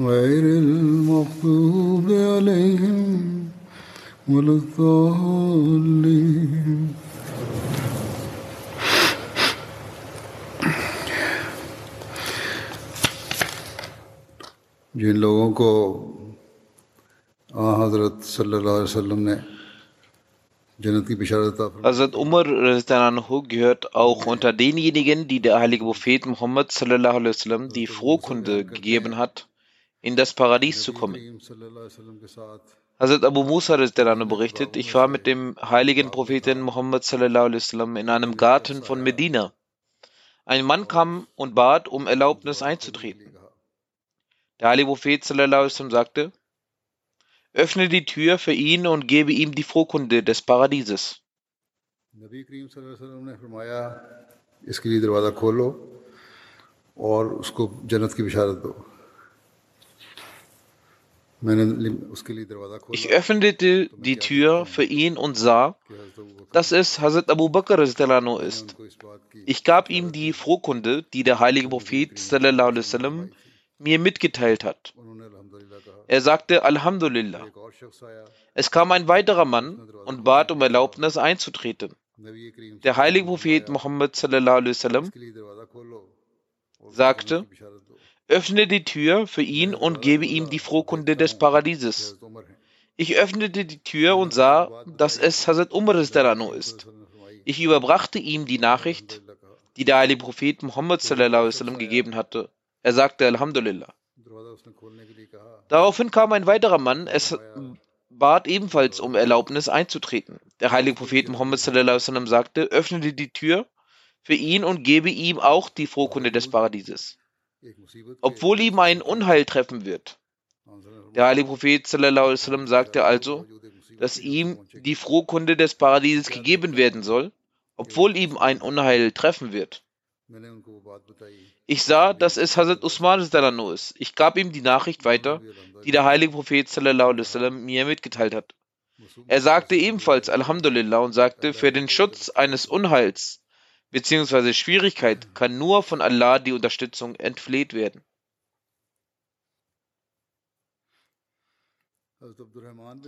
غير المغضوب عليهم ولا الضالين جن لوگوں کو آن حضرت صلی اللہ علیہ وسلم نے Hazrat Umar gehört auch unter denjenigen, die der heilige Prophet Muhammad sallallahu alaihi wasallam die Frohkunde gegeben hat in das Paradies zu kommen. Hazrat Abu Musa berichtet, ich war mit dem heiligen Propheten Muhammad in einem Garten von Medina. Ein Mann kam und bat, um Erlaubnis einzutreten. Der heilige Prophet sagte, öffne die Tür für ihn und gebe ihm die Vorkunde des Paradieses. Nabi ich öffnete die Tür für ihn und sah, dass es Hazrat Abu Bakr ist. Ich gab ihm die Frohkunde, die der heilige Prophet sallam, mir mitgeteilt hat. Er sagte Alhamdulillah. Es kam ein weiterer Mann und bat um Erlaubnis einzutreten. Der heilige Prophet Muhammad sallam, sagte, öffne die Tür für ihn und gebe ihm die Frohkunde des Paradieses. Ich öffnete die Tür und sah, dass es Hazrat Umar ist. Ich überbrachte ihm die Nachricht, die der heilige Prophet Muhammad sallam, gegeben hatte. Er sagte Alhamdulillah. Daraufhin kam ein weiterer Mann, es bat ebenfalls um Erlaubnis einzutreten. Der heilige Prophet Muhammad sallam, sagte, öffnete die Tür für ihn und gebe ihm auch die Frohkunde des Paradieses obwohl ihm ein Unheil treffen wird. Der heilige Prophet sallallahu sagte also, dass ihm die Frohkunde des Paradieses gegeben werden soll, obwohl ihm ein Unheil treffen wird. Ich sah, dass es Hazrat Usman Dalano ist. Ich gab ihm die Nachricht weiter, die der heilige Prophet sallallahu mir mitgeteilt hat. Er sagte ebenfalls Alhamdulillah und sagte, für den Schutz eines Unheils beziehungsweise Schwierigkeit kann nur von Allah die Unterstützung entfleht werden. Also Abdurrahman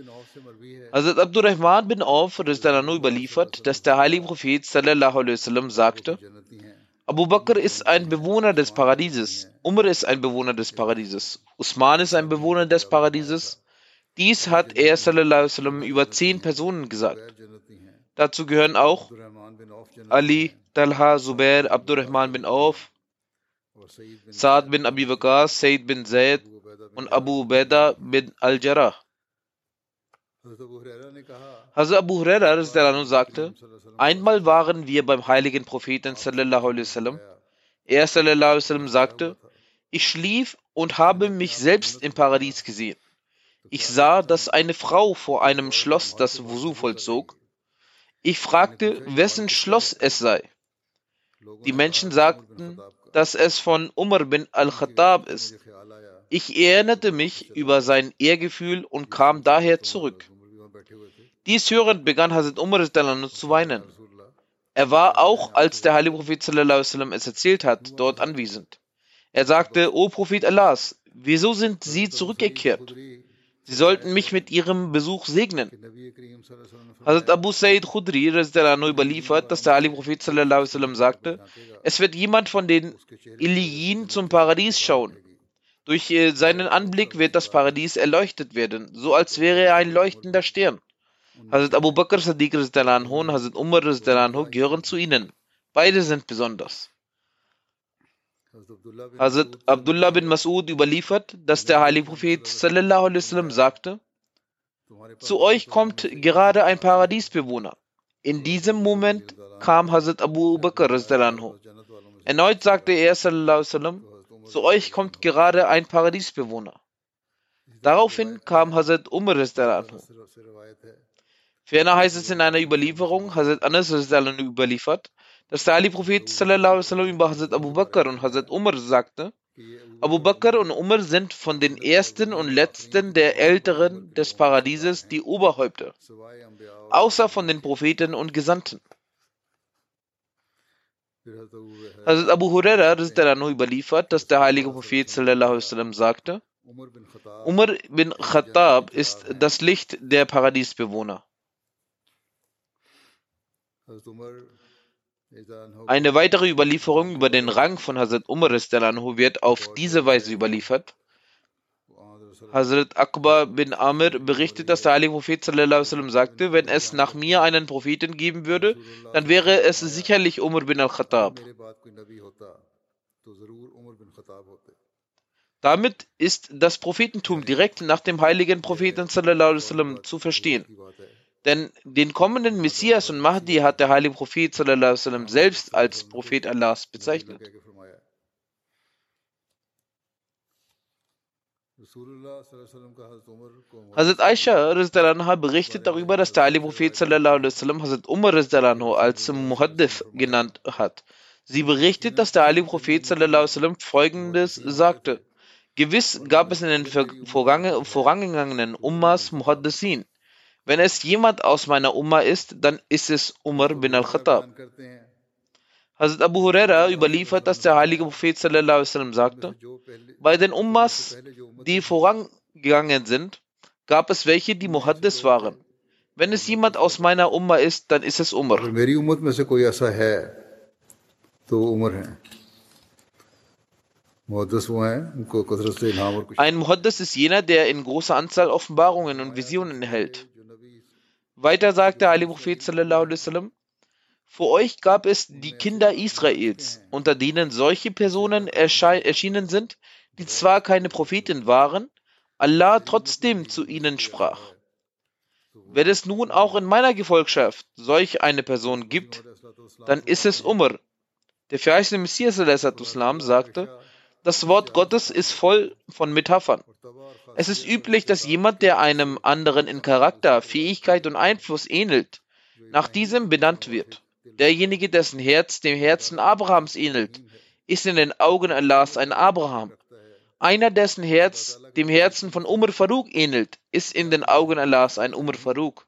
bin Auf das ist dann nur überliefert, dass der heilige Prophet sallallahu alaihi wasallam sagte, Abu Bakr ist ein Bewohner des Paradieses, Umar ist ein Bewohner des Paradieses, Usman ist ein Bewohner des Paradieses. Dies hat er sallallahu alaihi wasallam über zehn Personen gesagt. Dazu gehören auch Ali, Talha, Zubair, Abdurrahman bin Auf, Saad bin Abi Waqas, Said bin Zaid und Abu Ubaidah bin Al-Jarrah. Hazrat Abu Huraira sagte, einmal waren wir beim heiligen Propheten sallallahu alaihi wasallam. Er sallallahu alaihi sagte, ich schlief und habe mich selbst im Paradies gesehen. Ich sah, dass eine Frau vor einem Schloss das Wusu vollzog. Ich fragte, wessen Schloss es sei. Die Menschen sagten, dass es von Umar bin al-Khattab ist. Ich erinnerte mich über sein Ehrgefühl und kam daher zurück. Dies hörend begann Hazrat Umar zu weinen. Er war auch, als der heilige Prophet sallam, es erzählt hat, dort anwesend. Er sagte, O Prophet Allahs, wieso sind Sie zurückgekehrt? Sie sollten mich mit ihrem Besuch segnen. Hazrat Abu Sayyid Khudri überliefert, dass der heilige Prophet sallam, sagte, es wird jemand von den Iliyin zum Paradies schauen. Durch äh, seinen Anblick wird das Paradies erleuchtet werden, so als wäre er ein leuchtender Stern. Hazrat Abu Bakr Sadiq und Hazrat Umar gehören zu ihnen. Beide sind besonders. Hazrat Abdullah bin Mas'ud überliefert, dass der heilige Prophet sallallahu alaihi wasallam sagte, zu euch kommt gerade ein Paradiesbewohner. In diesem Moment kam Hazrat Abu Bakr Erneut sagte er sallallahu alaihi wasallam, zu euch kommt gerade ein Paradiesbewohner. Daraufhin kam Hazrat Umar Ferner heißt es in einer Überlieferung, Hazrat Anas überliefert, dass der Ali-Prophet über Hazrat Abu Bakr und Hazrat Umar sagte, Abu Bakr und Umar sind von den ersten und letzten der Älteren des Paradieses die Oberhäupter, außer von den Propheten und Gesandten. Hazrat Abu Huraira überliefert, dass der heilige Prophet sagte, Umar bin Khattab ist das Licht der Paradiesbewohner. Eine weitere Überlieferung über den Rang von Hazrat Umar wird auf diese Weise überliefert. Hazrat Akbar bin Amir berichtet, dass der heilige Prophet sagte, wenn es nach mir einen Propheten geben würde, dann wäre es sicherlich Umar bin al-Khattab. Damit ist das Prophetentum direkt nach dem heiligen Propheten zu verstehen. Denn den kommenden Messias und Mahdi hat der heilige Prophet sallam, selbst als Prophet Allahs bezeichnet. Hazrat Aisha berichtet darüber, dass der heilige Prophet sallam, Hazrat Umar als Muhaddith genannt hat. Sie berichtet, dass der heilige Prophet sallam, folgendes sagte. Gewiss gab es in den vorangegangenen Ummas Muhaddithin. Wenn es jemand aus meiner Umma ist, dann ist es Umar bin al-Khattab. Hazrat Abu Huraira überliefert, dass der heilige Prophet sallam, sagte, bei den Ummas, die vorangegangen sind, gab es welche, die Muhaddis waren. Wenn es jemand aus meiner Umma ist, dann ist es Umar. Ein Muhaddis ist jener, der in großer Anzahl Offenbarungen und Visionen erhält. Weiter sagte Ali Prophet sallallahu alaihi wasallam, vor euch gab es die Kinder Israels, unter denen solche Personen erschienen sind, die zwar keine Propheten waren, Allah trotzdem zu ihnen sprach. Wenn es nun auch in meiner Gefolgschaft solch eine Person gibt, dann ist es Umar. Der verheißene Messias sagte, das Wort Gottes ist voll von Metaphern. Es ist üblich, dass jemand, der einem anderen in Charakter, Fähigkeit und Einfluss ähnelt, nach diesem benannt wird. Derjenige, dessen Herz dem Herzen Abrahams ähnelt, ist in den Augen Allahs ein Abraham. Einer, dessen Herz dem Herzen von Umar Farouk ähnelt, ist in den Augen Allahs ein Umar Farouk.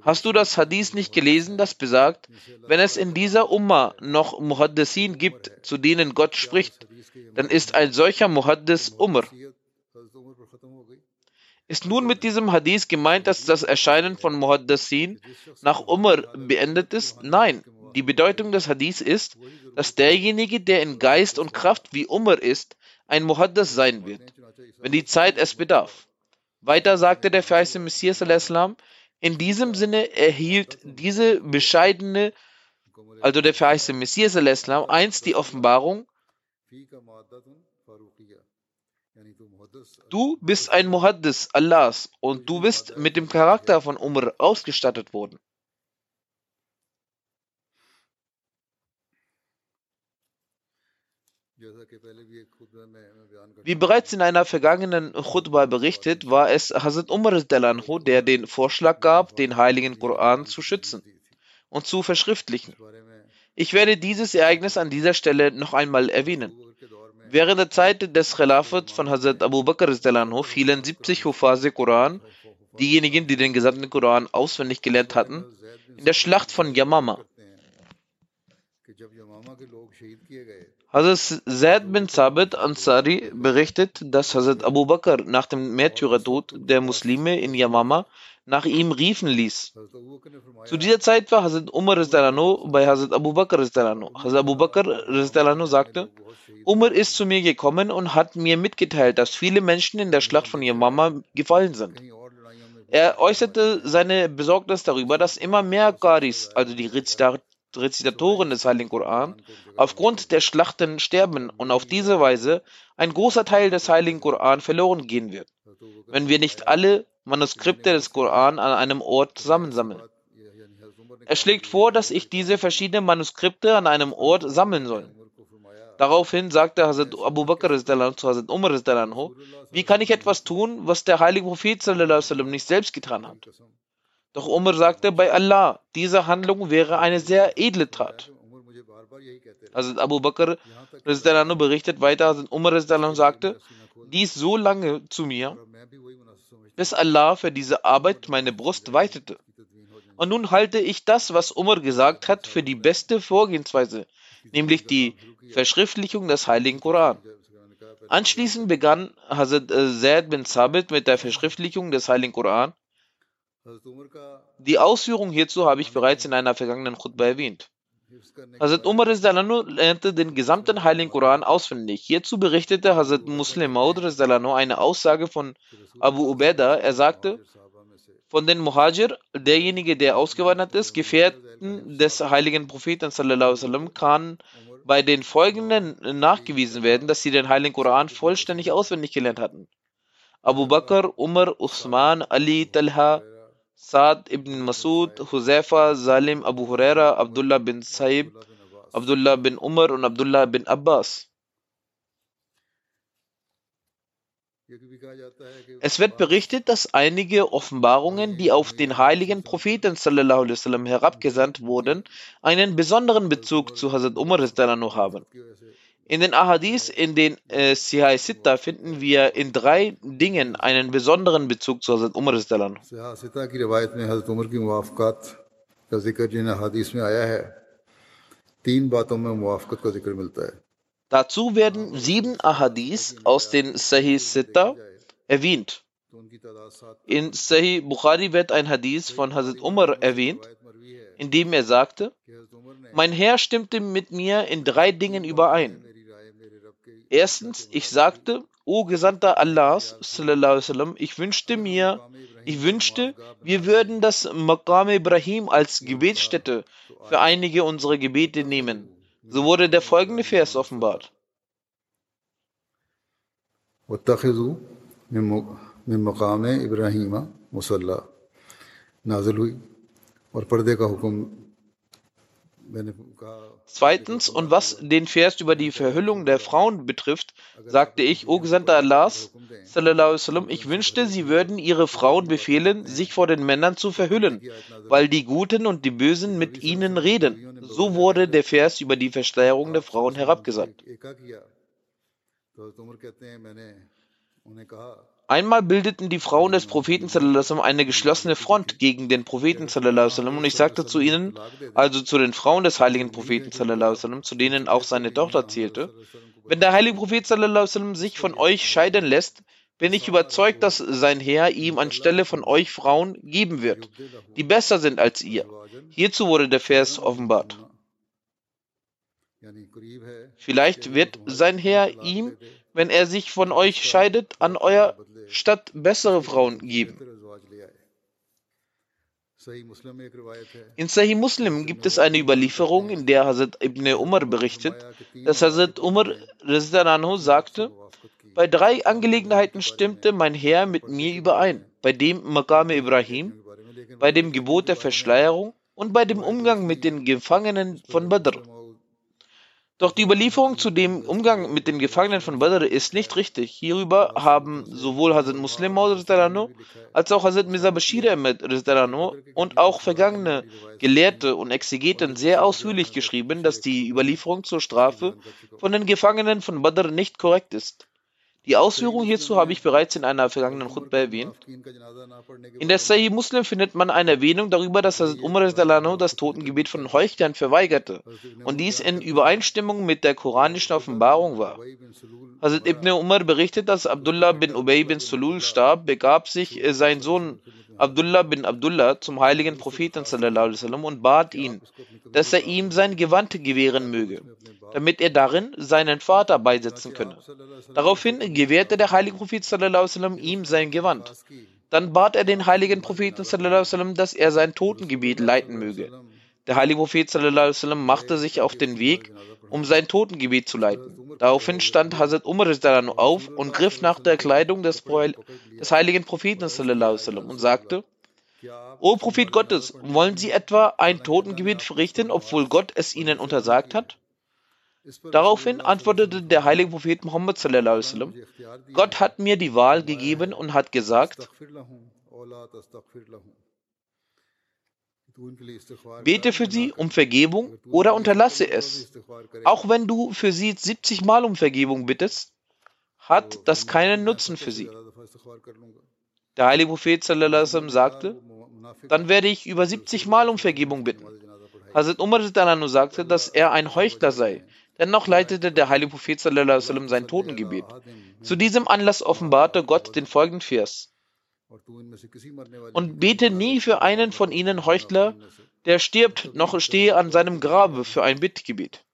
Hast du das Hadith nicht gelesen, das besagt, wenn es in dieser Umma noch Muhaddisin gibt, zu denen Gott spricht, dann ist ein solcher Muhaddis Umar. Ist nun mit diesem Hadith gemeint, dass das Erscheinen von Muhaddisin nach Umar beendet ist? Nein. Die Bedeutung des Hadiths ist, dass derjenige, der in Geist und Kraft wie Umar ist, ein Muhaddis sein wird, wenn die Zeit es bedarf. Weiter sagte der verheißene Messias in diesem Sinne erhielt diese bescheidene, also der verheißene Messias einst die Offenbarung, Du bist ein Muhaddis Allahs und du bist mit dem Charakter von Umr ausgestattet worden. Wie bereits in einer vergangenen Khutbah berichtet, war es Hazrat Umar Delanho, der den Vorschlag gab, den heiligen Koran zu schützen und zu verschriftlichen. Ich werde dieses Ereignis an dieser Stelle noch einmal erwähnen. Während der Zeit des Khilafat von Hazrat Abu Bakr fielen 70 Hufaz Koran diejenigen, die den gesamten Koran auswendig gelernt hatten, in der Schlacht von Yamama. Hazrat Zaid bin Sabit Ansari berichtet, dass Hazrat Abu Bakr nach dem Märtyrertod der Muslime in Yamama nach ihm riefen ließ. Zu dieser Zeit war Hazrat Umar bei Hazrat Abu Bakr. Hazrat Abu Bakr sagte, Umar ist zu mir gekommen und hat mir mitgeteilt, dass viele Menschen in der Schlacht von Yamama gefallen sind. Er äußerte seine Besorgnis darüber, dass immer mehr Qaris, also die Rezitatoren des Heiligen Koran, aufgrund der Schlachten sterben und auf diese Weise ein großer Teil des Heiligen Koran verloren gehen wird, wenn wir nicht alle Manuskripte des Koran an einem Ort zusammensammeln. Er schlägt vor, dass ich diese verschiedenen Manuskripte an einem Ort sammeln soll. Daraufhin sagte Hazrat Abu Bakr zu Hazrat Umar, wie kann ich etwas tun, was der heilige Prophet nicht selbst getan hat? Doch Umar sagte, bei Allah, diese Handlung wäre eine sehr edle Tat. Hazrat Abu Bakr berichtet weiter, Hazrat Umar sagte, dies so lange zu mir, bis Allah für diese Arbeit meine Brust weitete. Und nun halte ich das, was Umar gesagt hat, für die beste Vorgehensweise, nämlich die Verschriftlichung des Heiligen Koran. Anschließend begann Hazrat äh, Zaid bin Sabit mit der Verschriftlichung des Heiligen Koran. Die Ausführung hierzu habe ich bereits in einer vergangenen Khutbah erwähnt. Hazrat Umar lernte den gesamten Heiligen Koran auswendig. Hierzu berichtete Hazrat Muslim Maud eine Aussage von Abu Ubaidah. Er sagte, von den Muhajir, derjenige, der ausgewandert ist, Gefährten des heiligen Propheten sallam, kann bei den folgenden nachgewiesen werden, dass sie den heiligen Koran vollständig auswendig gelernt hatten. Abu Bakr, Umar, Usman, Ali, Talha, Saad ibn Masud, Huzaifa, Salim, Abu Huraira, Abdullah bin Saib, Abdullah bin Umar und Abdullah bin Abbas. Es wird berichtet, dass einige Offenbarungen, die auf den heiligen Propheten sallam, herabgesandt wurden, einen besonderen Bezug zu Hazrat Umar haben. In den Ahadith, in den äh, Sihai Sitta, finden wir in drei Dingen einen besonderen Bezug zu Hazrat Umar. Dazu werden sieben Ahadith aus den Sahih Sitta erwähnt. In Sahih Bukhari wird ein Hadith von Hazrat Umar erwähnt, in dem er sagte, mein Herr stimmte mit mir in drei Dingen überein. Erstens, ich sagte, O Gesandter Allahs, ich wünschte mir, ich wünschte, wir würden das Maqam Ibrahim als Gebetsstätte für einige unserer Gebete nehmen. So wurde der folgende Vers offenbart. من مقام ابراہیم مصلی نازل ہوئی اور پردے کا حکم Zweitens, und was den Vers über die Verhüllung der Frauen betrifft, sagte ich, O Gesandter Allahs, sallam, ich wünschte, sie würden ihre Frauen befehlen, sich vor den Männern zu verhüllen, weil die Guten und die Bösen mit ihnen reden. So wurde der Vers über die Verschleierung der Frauen herabgesandt. Einmal bildeten die Frauen des Propheten eine geschlossene Front gegen den Propheten und ich sagte zu ihnen, also zu den Frauen des heiligen Propheten zu denen auch seine Tochter zählte, wenn der heilige Prophet sich von euch scheiden lässt, bin ich überzeugt, dass sein Herr ihm anstelle von euch Frauen geben wird, die besser sind als ihr. Hierzu wurde der Vers offenbart. Vielleicht wird sein Herr ihm, wenn er sich von euch scheidet, an euer Stadt bessere Frauen geben. In Sahih Muslim gibt es eine Überlieferung, in der Hazrat ibn Umar berichtet, dass Hazrat Umar sagte, bei drei Angelegenheiten stimmte mein Herr mit mir überein, bei dem Maqam Ibrahim, bei dem Gebot der Verschleierung und bei dem Umgang mit den Gefangenen von Badr. Doch die Überlieferung zu dem Umgang mit den Gefangenen von Badr ist nicht richtig. Hierüber haben sowohl Hazrat Muslim als auch Hazrat Mirza Bashir und auch vergangene Gelehrte und Exegeten sehr ausführlich geschrieben, dass die Überlieferung zur Strafe von den Gefangenen von Badr nicht korrekt ist. Die Ausführung hierzu habe ich bereits in einer vergangenen Khutbah erwähnt. In der Sahih Muslim findet man eine Erwähnung darüber, dass Hazrat Umar das Totengebet von Heuchlern verweigerte und dies in Übereinstimmung mit der koranischen Offenbarung war. Hazrat Ibn Umar berichtet, dass Abdullah bin Ubay bin Sulul starb, begab sich äh, sein Sohn Abdullah bin Abdullah zum heiligen Propheten und bat ihn, dass er ihm sein Gewand gewähren möge, damit er darin seinen Vater beisetzen könne. Daraufhin gewährte der heilige Prophet ihm sein Gewand. Dann bat er den heiligen Propheten dass er sein Totengebet leiten möge. Der heilige Prophet machte sich auf den Weg, um sein Totengebet zu leiten. Daraufhin stand Hazrat Umar auf und griff nach der Kleidung des, des heiligen Propheten und sagte, O Prophet Gottes, wollen Sie etwa ein Totengebet verrichten, obwohl Gott es Ihnen untersagt hat? Daraufhin antwortete der heilige Prophet Muhammad Gott hat mir die Wahl gegeben und hat gesagt, Bete für sie um Vergebung oder unterlasse es. Auch wenn du für sie 70 Mal um Vergebung bittest, hat das keinen Nutzen für sie. Der heilige Prophet sagte, dann werde ich über 70 Mal um Vergebung bitten. Hazrat Umar sagte, dass er ein Heuchler sei. Dennoch leitete der heilige Prophet sein Totengebet. Zu diesem Anlass offenbarte Gott den folgenden Vers. Und bete nie für einen von ihnen Heuchler, der stirbt, noch stehe an seinem Grabe für ein Bittgebet.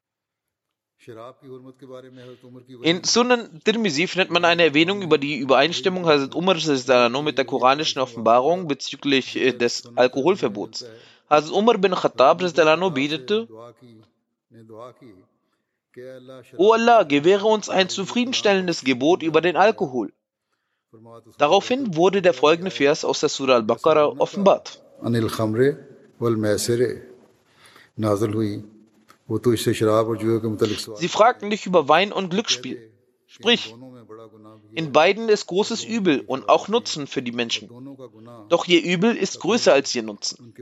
In Sunan Tirmizi findet man eine Erwähnung über die Übereinstimmung Hazrat Umar mit der koranischen Offenbarung bezüglich äh, des Alkoholverbots. Hazrat Umar bin Khattab betete, O Allah, gewähre uns ein zufriedenstellendes Gebot über den Alkohol. Daraufhin wurde der folgende Vers aus der Surah Al-Baqarah offenbart. Sie fragten dich über Wein und Glücksspiel. Sprich, in beiden ist großes Übel und auch Nutzen für die Menschen. Doch ihr Übel ist größer als ihr Nutzen.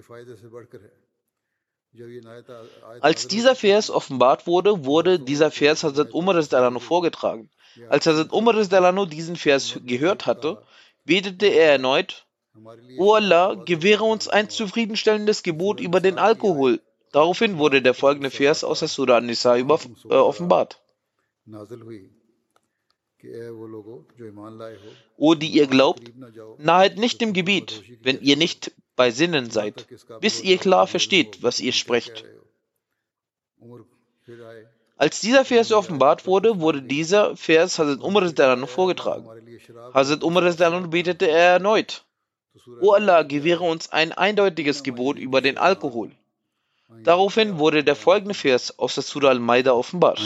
Als dieser Vers offenbart wurde, wurde dieser Vers Hazrat Umar vorgetragen. Als Hazrat Umar diesen Vers gehört hatte, betete er erneut, O Allah, gewähre uns ein zufriedenstellendes Gebot über den Alkohol. Daraufhin wurde der folgende Vers aus der Surah An-Nisa äh, offenbart. O die ihr glaubt, nahet nicht dem Gebiet, wenn ihr nicht bei Sinnen seid, bis ihr klar versteht, was ihr sprecht. Als dieser Vers offenbart wurde, wurde dieser Vers Hazrat Umar vorgetragen. Hazrat Umar betete er erneut. O Allah, gewähre uns ein eindeutiges Gebot über den Alkohol. Daraufhin wurde der folgende Vers aus der Surah Al-Maida offenbart.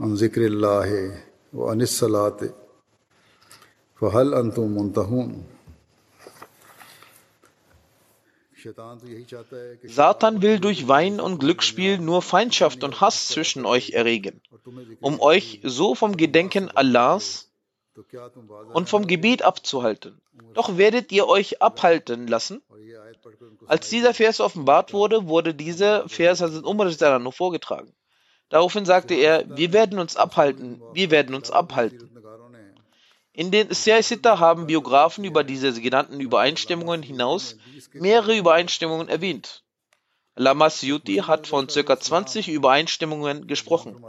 عن ذكر الله وعن الصلاة فهل أنتم منتهون Satan will durch Wein und Glücksspiel nur Feindschaft und Hass zwischen euch erregen, um euch so vom Gedenken Allahs und vom Gebet abzuhalten. Doch werdet ihr euch abhalten lassen? Als dieser Vers offenbart wurde, wurde dieser Vers als Umar nur vorgetragen. Daraufhin sagte er, wir werden uns abhalten, wir werden uns abhalten. In den Siyaisita haben Biografen über diese genannten Übereinstimmungen hinaus mehrere Übereinstimmungen erwähnt. Lama Suyuti hat von ca. 20 Übereinstimmungen gesprochen.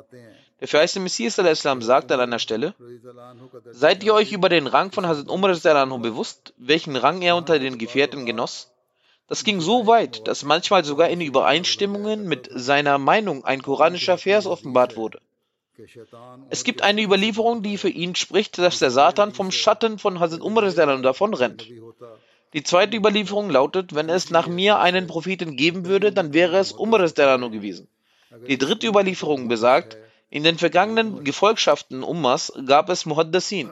Der verheißte Messias Islam sagt an einer Stelle, Seid ihr euch über den Rang von Hazrat Umar bewusst, welchen Rang er unter den Gefährten genoss? Das ging so weit, dass manchmal sogar in Übereinstimmungen mit seiner Meinung ein koranischer Vers offenbart wurde. Es gibt eine Überlieferung, die für ihn spricht, dass der Satan vom Schatten von Hazrat Umar davonrennt. Die zweite Überlieferung lautet, wenn es nach mir einen Propheten geben würde, dann wäre es Umar gewesen. Die dritte Überlieferung besagt, in den vergangenen Gefolgschaften Ummas gab es Muhaddasin.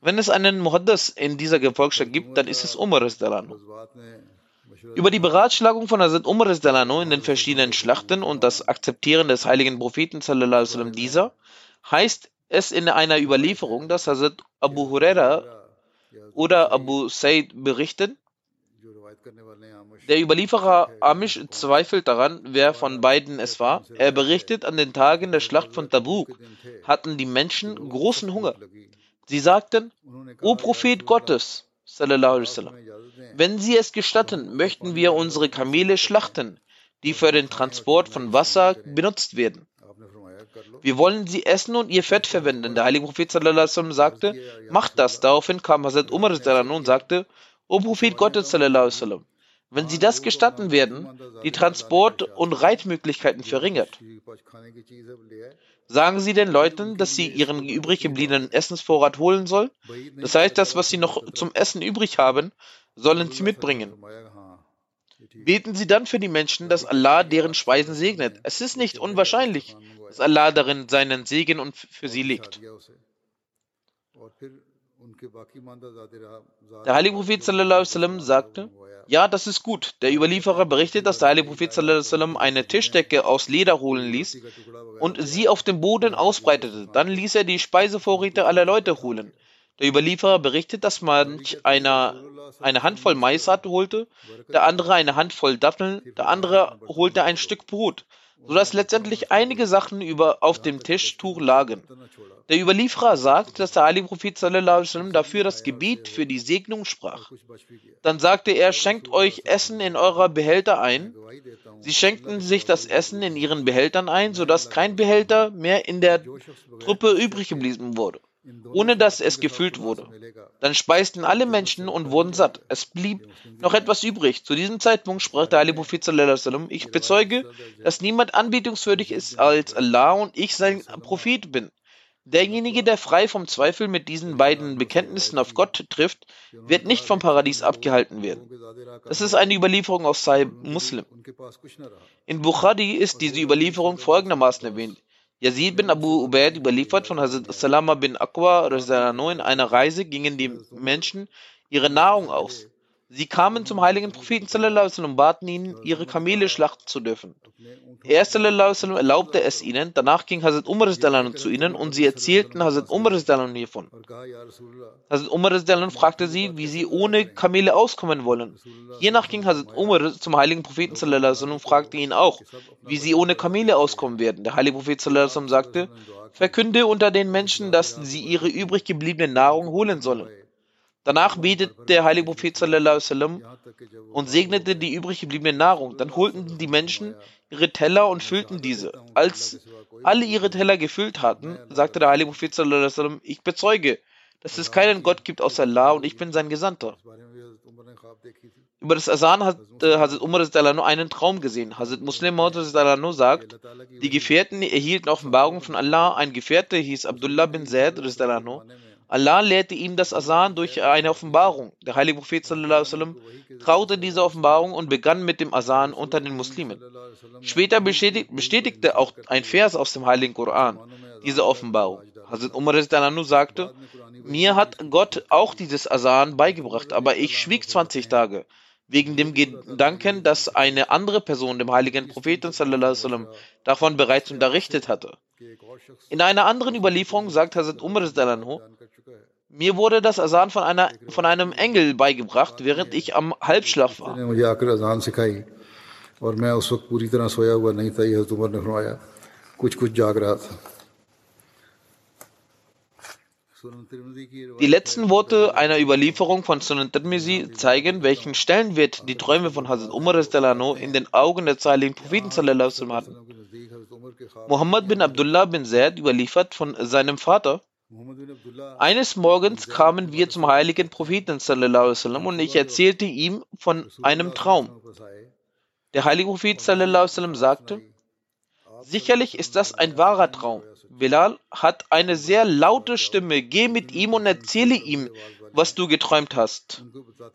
Wenn es einen Muhaddas in dieser Gefolgschaft gibt, dann ist es Umar. Über die Beratschlagung von Hazrat Umar in den verschiedenen Schlachten und das Akzeptieren des heiligen Propheten sallam, dieser heißt es in einer Überlieferung, dass Hazrat Abu Huraira oder Abu Said berichten, Der Überlieferer Amish zweifelt daran, wer von beiden es war. Er berichtet, an den Tagen der Schlacht von Tabuk hatten die Menschen großen Hunger. Sie sagten, O Prophet Gottes, wenn Sie es gestatten, möchten wir unsere Kamele schlachten, die für den Transport von Wasser benutzt werden. Wir wollen sie essen und ihr Fett verwenden. Der heilige Prophet sallam, sagte, macht das. Daraufhin kam Hazrat Umar und sagte, O Prophet Gottes sallam, wenn sie das gestatten werden, die Transport- und Reitmöglichkeiten verringert. Sagen Sie den Leuten, dass sie ihren übrig gebliebenen Essensvorrat holen sollen? Das heißt, das, was sie noch zum Essen übrig haben, sollen sie mitbringen. Beten Sie dann für die Menschen, dass Allah deren Speisen segnet. Es ist nicht unwahrscheinlich, dass Allah darin seinen Segen und für sie legt. Der heilige Prophet sallam, sagte, ja, das ist gut. Der Überlieferer berichtet, dass der heilige Prophet sallam, eine Tischdecke aus Leder holen ließ und sie auf dem Boden ausbreitete. Dann ließ er die Speisevorräte aller Leute holen. Der Überlieferer berichtet, dass manch einer eine Handvoll Maissaat holte, der andere eine Handvoll Datteln, der andere holte ein Stück Brot sodass letztendlich einige Sachen über, auf dem Tischtuch lagen. Der Überlieferer sagt, dass der Ali Prophet sallam, dafür das Gebet für die Segnung sprach. Dann sagte er, schenkt euch Essen in eurer Behälter ein. Sie schenkten sich das Essen in ihren Behältern ein, sodass kein Behälter mehr in der Truppe übrig geblieben wurde ohne dass es gefüllt wurde. Dann speisten alle Menschen und wurden satt. Es blieb noch etwas übrig. Zu diesem Zeitpunkt sprach der Ali Prophet ich bezeuge, dass niemand anbetungswürdig ist als Allah und ich sein Prophet bin. Derjenige, der frei vom Zweifel mit diesen beiden Bekenntnissen auf Gott trifft, wird nicht vom Paradies abgehalten werden. Das ist eine Überlieferung aus Sahib Muslim. In Bukhari ist diese Überlieferung folgendermaßen erwähnt. Yazid bin Abu Ubaid überliefert von Hazrat Salama bin Aqwa in einer Reise gingen die Menschen ihre Nahrung aus. Sie kamen zum heiligen Propheten und baten ihn, ihre Kamele schlachten zu dürfen. Er erlaubte es ihnen, danach ging Hazrat Umar zu ihnen und sie erzählten Hazrat Umar hiervon. Hazrat Umar fragte sie, wie sie ohne Kamele auskommen wollen. Hiernach ging Hazrat Umar zum heiligen Propheten und fragte ihn auch, wie sie ohne Kamele auskommen werden. Der heilige Prophet sagte, verkünde unter den Menschen, dass sie ihre übrig gebliebene Nahrung holen sollen. Danach betete der heilige Prophet und segnete die übrig gebliebene Nahrung. Dann holten die Menschen ihre Teller und füllten diese. Als alle ihre Teller gefüllt hatten, sagte der heilige Prophet ich bezeuge, dass es keinen Gott gibt außer Allah und ich bin sein Gesandter. Über das Asan hat äh, Hazrat Umar nur einen Traum gesehen. Hazrat Muslim nur sagt, die Gefährten erhielten Offenbarung von Allah. Ein Gefährte hieß Abdullah bin Zaid Allah lehrte ihm das Asan durch eine Offenbarung. Der heilige Prophet sallam, traute diese Offenbarung und begann mit dem Asan unter den Muslimen. Später bestätigt, bestätigte auch ein Vers aus dem heiligen Koran diese Offenbarung. Hazrat Umar sagte, mir hat Gott auch dieses Asan beigebracht, aber ich schwieg 20 Tage wegen dem Gedanken, dass eine andere Person dem heiligen Propheten sallam, davon bereits unterrichtet hatte. In einer anderen Überlieferung sagt Hazrat Umar mir wurde das Asan von, einer, von einem Engel beigebracht, während ich am Halbschlaf war. Die letzten Worte einer Überlieferung von Sunan Tirmizi zeigen, welchen Stellenwert die Träume von Hazrat Umar in den Augen der heiligen Propheten hatten. Muhammad bin Abdullah bin Zaid überliefert von seinem Vater, eines Morgens kamen wir zum heiligen Propheten sallam, und ich erzählte ihm von einem Traum. Der heilige Prophet sallam, sagte, sicherlich ist das ein wahrer Traum. Bilal hat eine sehr laute Stimme, geh mit ihm und erzähle ihm, was du geträumt hast.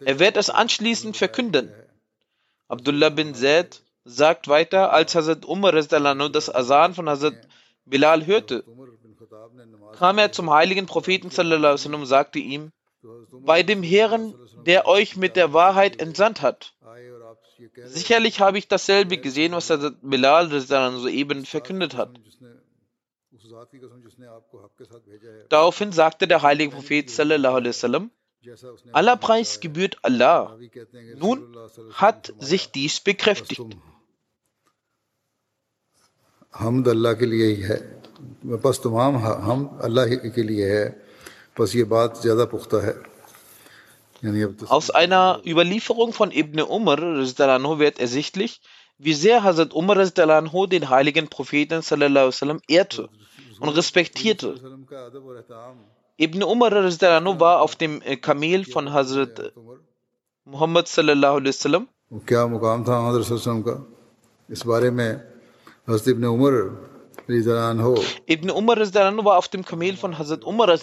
Er wird es anschließend verkünden. Abdullah bin Zaid sagt weiter, als Hazrat Umar das Asan von Hazrat Bilal hörte, kam er zum heiligen Propheten und sagte ihm, bei dem Herrn, der euch mit der Wahrheit entsandt hat. Sicherlich habe ich dasselbe gesehen, was der Bilal soeben verkündet hat. Daraufhin sagte der heilige Prophet sallallahu Aller Preis gebührt Allah. Nun hat sich dies bekräftigt. हमद अल्लाह के लिए ही है बस तमाम हम अल्लाह के लिए है बस ये बात ज़्यादा पुख्ता है Aus einer Überlieferung von Ibn Umar wird ersichtlich, wie sehr Hazrat Umar den heiligen Propheten sallam, ehrte und respektierte. Ibn Umar war auf dem Kamel von Hazrat Muhammad sallallahu alaihi wasallam. क्या मुकाम था हजरत का इस बारे में Hazrat Ibn Umar Ibn Umar war auf dem Kamel von Hazrat Umar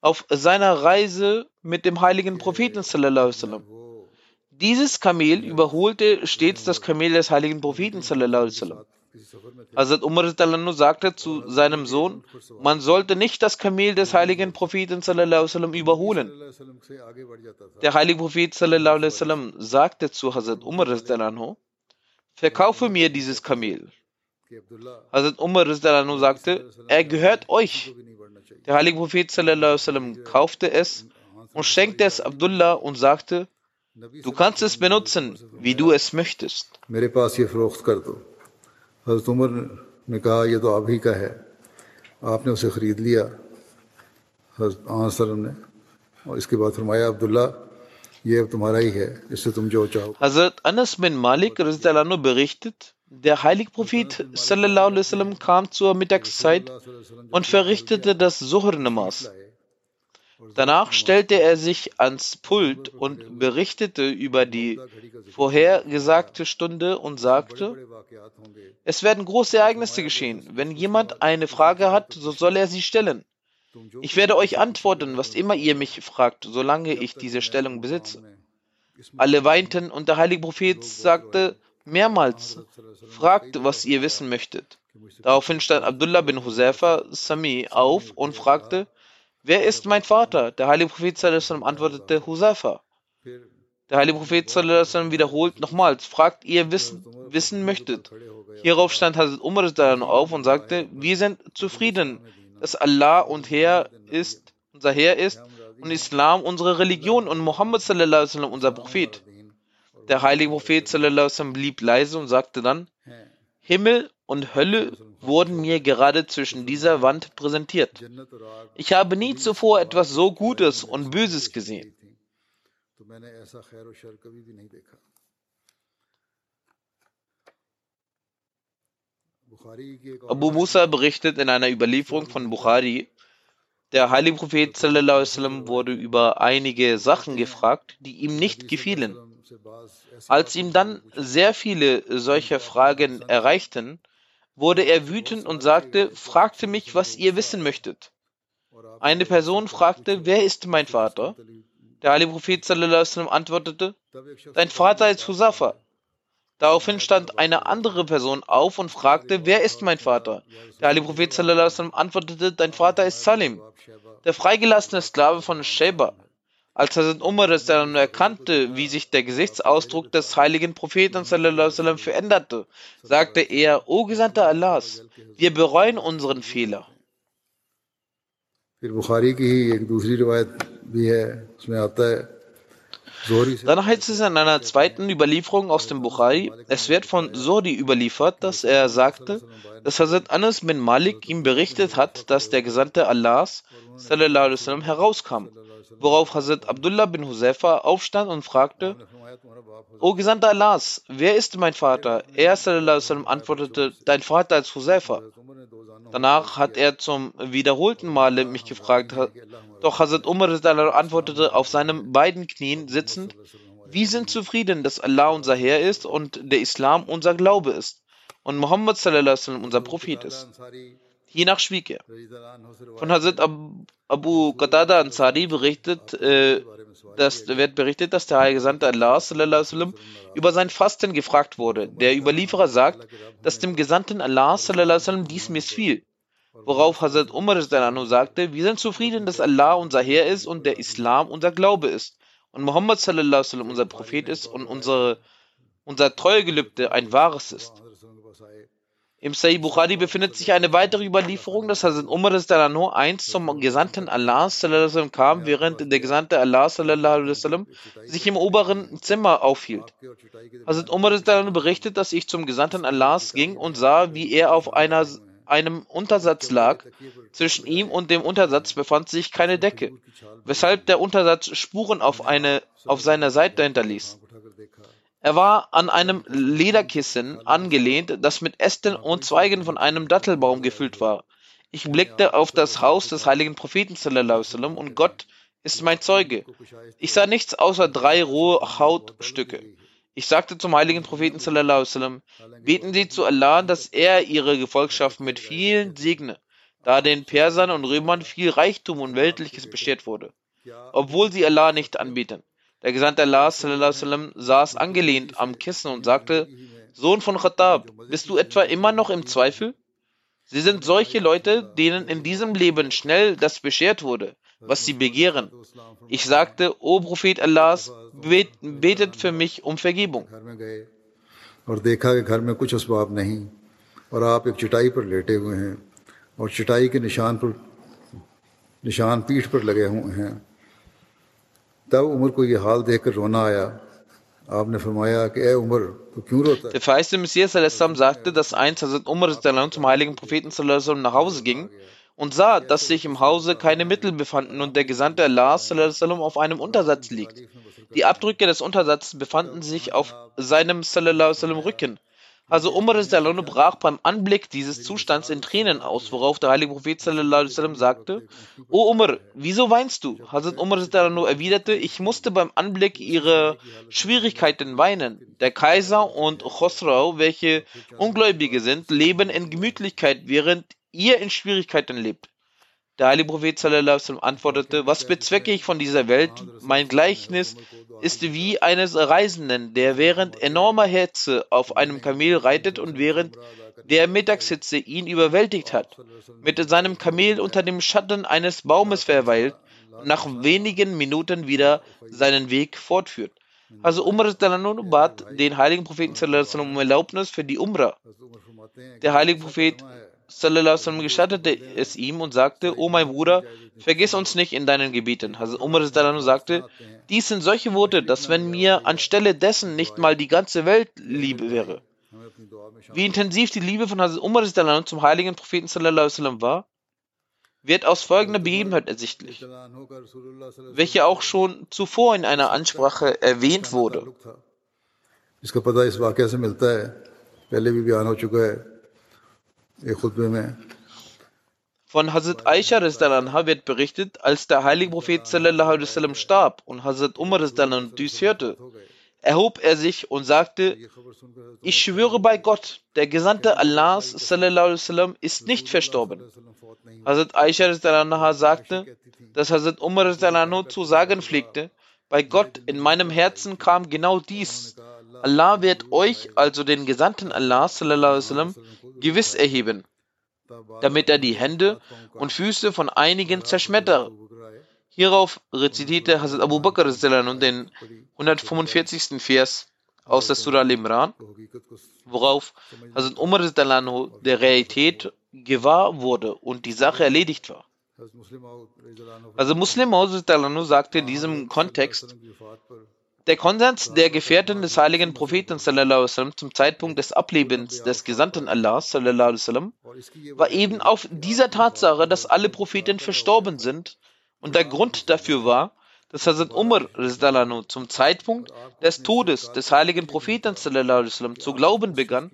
auf seiner Reise mit dem heiligen Propheten. Dieses Kamel überholte stets das Kamel des heiligen Propheten. Hazrat Umar sagte zu seinem Sohn, man sollte nicht das Kamel des heiligen Propheten überholen. Der heilige Prophet sagte zu Hazrat Umar, verkaufe mir dieses Kamel. Hazrat Umar sagte, er gehört euch. Der heilige Prophet sallam, kaufte es und schenkte es Abdullah und sagte, du kannst es benutzen, wie du es möchtest. हजरत उमर ने कहा यह तो आप ही का है आपने उसे ख़रीद लिया हजरत ने और इसके बाद फरमाया Abdullah Hazrat Anas bin Malik berichtet, der heilige Prophet kam zur Mittagszeit und verrichtete das Zuhr-Namas. Danach stellte er sich ans Pult und berichtete über die vorhergesagte Stunde und sagte, es werden große Ereignisse geschehen. Wenn jemand eine Frage hat, so soll er sie stellen. Ich werde euch antworten, was immer ihr mich fragt, solange ich diese Stellung besitze. Alle weinten und der heilige Prophet sagte mehrmals, fragt, was ihr wissen möchtet. Daraufhin stand Abdullah bin Husefa Sami auf und fragte, Wer ist mein Vater? Der heilige Prophet antwortete Husayfa. Der heilige Prophet wiederholt nochmals, fragt ihr wissen, wissen möchtet. Hierauf stand Hazrat Umar auf und sagte, wir sind zufrieden, dass Allah und Herr ist, unser Herr ist und Islam unsere Religion und Muhammad unser Prophet. Der heilige Prophet blieb leise und sagte dann, Himmel und Hölle wurden mir gerade zwischen dieser Wand präsentiert. Ich habe nie zuvor etwas so Gutes und Böses gesehen. Abu Musa berichtet in einer Überlieferung von Bukhari, der heilige Prophet sallam, wurde über einige Sachen gefragt, die ihm nicht gefielen. Als ihm dann sehr viele solcher Fragen erreichten, wurde er wütend und sagte, fragte mich, was ihr wissen möchtet. Eine Person fragte, wer ist mein Vater? Der heilige Prophet sallam, antwortete, dein Vater ist Husafa. Daraufhin stand eine andere Person auf und fragte, wer ist mein Vater? Der heilige Prophet sallam, antwortete, dein Vater ist Salim, der freigelassene Sklave von Sheba. Als Hazrat Umar erkannte, wie sich der Gesichtsausdruck des heiligen Propheten sallam, veränderte, sagte er, O Gesandter Allahs, wir bereuen unseren Fehler. Dann heißt es in einer zweiten Überlieferung aus dem Bukhari, es wird von Sori überliefert, dass er sagte, dass Hazrat Anas bin Malik ihm berichtet hat, dass der Gesandte Allahs sallam, herauskam worauf Hazrat Abdullah bin Huzaifa aufstand und fragte, O Gesandter Allahs, wer ist mein Vater? Er sallam, antwortete, dein Vater ist Huzaifa. Danach hat er zum wiederholten Male mich gefragt, doch Hazrat Umar antwortete auf seinen beiden Knien sitzend, wir sind zufrieden, dass Allah unser Herr ist und der Islam unser Glaube ist und Muhammad unser Prophet ist. Hiernach schwieg er. Von Hazrat Abu Qatada Ansari berichtet, äh, dass, wird berichtet, dass der Gesandte Allah über sein Fasten gefragt wurde. Der Überlieferer sagt, dass dem Gesandten Allah dies missfiel. Worauf Hazrat Umar sagte, wir sind zufrieden, dass Allah unser Herr ist und der Islam unser Glaube ist. Und Muhammad unser Prophet ist und unsere, unser Treuegelübde ein wahres ist. Im Sahih Bukhari befindet sich eine weitere Überlieferung, dass Hazrat Umar einst zum Gesandten Allah kam, während der Gesandte Allah sich im oberen Zimmer aufhielt. Hazrat Umar berichtet, dass ich zum Gesandten Allahs ging und sah, wie er auf einer, einem Untersatz lag. Zwischen ihm und dem Untersatz befand sich keine Decke, weshalb der Untersatz Spuren auf, eine, auf seiner Seite hinterließ. Er war an einem Lederkissen angelehnt, das mit Ästen und Zweigen von einem Dattelbaum gefüllt war. Ich blickte auf das Haus des heiligen Propheten sallam, und Gott ist mein Zeuge. Ich sah nichts außer drei rohe Hautstücke. Ich sagte zum heiligen Propheten sallam, beten Sie zu Allah, dass er ihre Gefolgschaft mit vielen segne, da den Persern und Römern viel Reichtum und Weltliches beschert wurde, obwohl sie Allah nicht anbieten. Der Gesandte Allah sallam, saß angelehnt am Kissen und sagte, Sohn von Khattab, bist du etwa immer noch im Zweifel? Sie sind solche Leute, denen in diesem Leben schnell das beschert wurde, was sie begehren. Ich sagte, O Prophet Allahs, bet, betet für mich um Vergebung. और देखा कि घर में कुछ असबाब नहीं और आप एक चटाई पर लेटे हुए हैं और चटाई के निशान पर निशान पीठ पर लगे हुए हैं der verheißte Messias sagte, dass einst Hazrat Umar zum heiligen Propheten nach Hause ging und sah, dass sich im Hause keine Mittel befanden und der Gesandte Allah auf einem Untersatz liegt. Die Abdrücke des Untersatzes befanden sich auf seinem Rücken. Also Umar brach beim Anblick dieses Zustands in Tränen aus, worauf der heilige Prophet sallam, sagte, O Umar, wieso weinst du? Hazrat Umar erwiderte, ich musste beim Anblick ihrer Schwierigkeiten weinen. Der Kaiser und Khosrau, welche Ungläubige sind, leben in Gemütlichkeit, während ihr in Schwierigkeiten lebt. Der heilige Prophet sallam, antwortete, was bezwecke ich von dieser Welt? Mein Gleichnis ist wie eines Reisenden, der während enormer Hitze auf einem Kamel reitet und während der Mittagshitze ihn überwältigt hat, mit seinem Kamel unter dem Schatten eines Baumes verweilt und nach wenigen Minuten wieder seinen Weg fortführt. Also Umar bat den heiligen Propheten sallam, um Erlaubnis für die Umrah. Der heilige Prophet sallam, gestattete es ihm und sagte, O mein Bruder, vergiss uns nicht in deinen Gebieten. Hazrat Umar sagte, dies sind solche Worte, dass wenn mir anstelle dessen nicht mal die ganze Welt Liebe wäre. Wie intensiv die Liebe von Hazrat Umar zum heiligen Propheten sallam, war, wird aus folgender Begebenheit ersichtlich, welche auch schon zuvor in einer Ansprache erwähnt wurde. Von Hazrat Aisha wird berichtet, als der heilige Prophet wasallam starb und Hazrat Umar dies hörte, erhob er sich und sagte, ich schwöre bei Gott, der Gesandte Allahs ist nicht verstorben. Hazrat Aisha sagte, dass Hazrat Umar zu sagen pflegte, bei Gott in meinem Herzen kam genau dies. Allah wird euch, also den Gesandten Allah wasallam, gewiss erheben damit er die Hände und Füße von einigen zerschmettert. Hierauf rezitierte Hazrat Abu Bakr den 145. Vers aus der Surah Al-Imran, worauf Hazrat Umar der Realität gewahr wurde und die Sache erledigt war. Also Muslim sagte in diesem Kontext, der Konsens der Gefährten des heiligen Propheten sallam, zum Zeitpunkt des Ablebens des Gesandten Allah sallam, war eben auf dieser Tatsache, dass alle Propheten verstorben sind und der Grund dafür war, dass Hazrat Umar zum Zeitpunkt des Todes des heiligen Propheten sallam, zu glauben begann,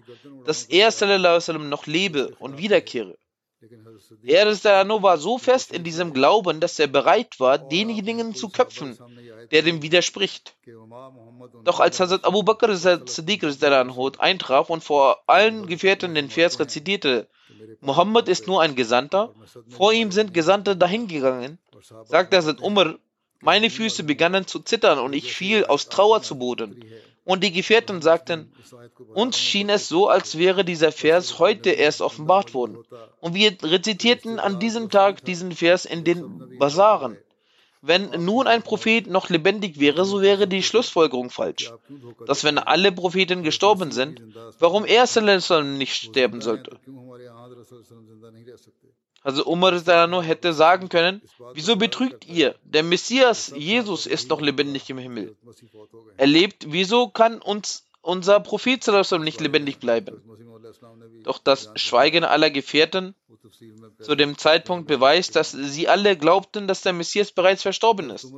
dass er sallam, noch lebe und wiederkehre. Er war so fest in diesem Glauben, dass er bereit war, denjenigen zu köpfen, der dem widerspricht. Doch als Hazrat Abu Bakr Siddiq eintraf und vor allen Gefährten den Vers rezitierte, Mohammed ist nur ein Gesandter, vor ihm sind Gesandte dahingegangen, sagte Hazrat Umar, meine Füße begannen zu zittern und ich fiel aus Trauer zu Boden. Und die Gefährten sagten, uns schien es so, als wäre dieser Vers heute erst offenbart worden. Und wir rezitierten an diesem Tag diesen Vers in den Basaren. Wenn nun ein Prophet noch lebendig wäre, so wäre die Schlussfolgerung falsch. Dass wenn alle Propheten gestorben sind, warum er nicht sterben sollte. Also Umar hätte sagen können, wieso betrügt ihr? Der Messias, Jesus, ist noch lebendig im Himmel. Er lebt, wieso kann uns unser Prophet nicht lebendig bleiben? Doch das Schweigen aller Gefährten zu dem Zeitpunkt beweist, dass sie alle glaubten, dass der Messias bereits verstorben ist.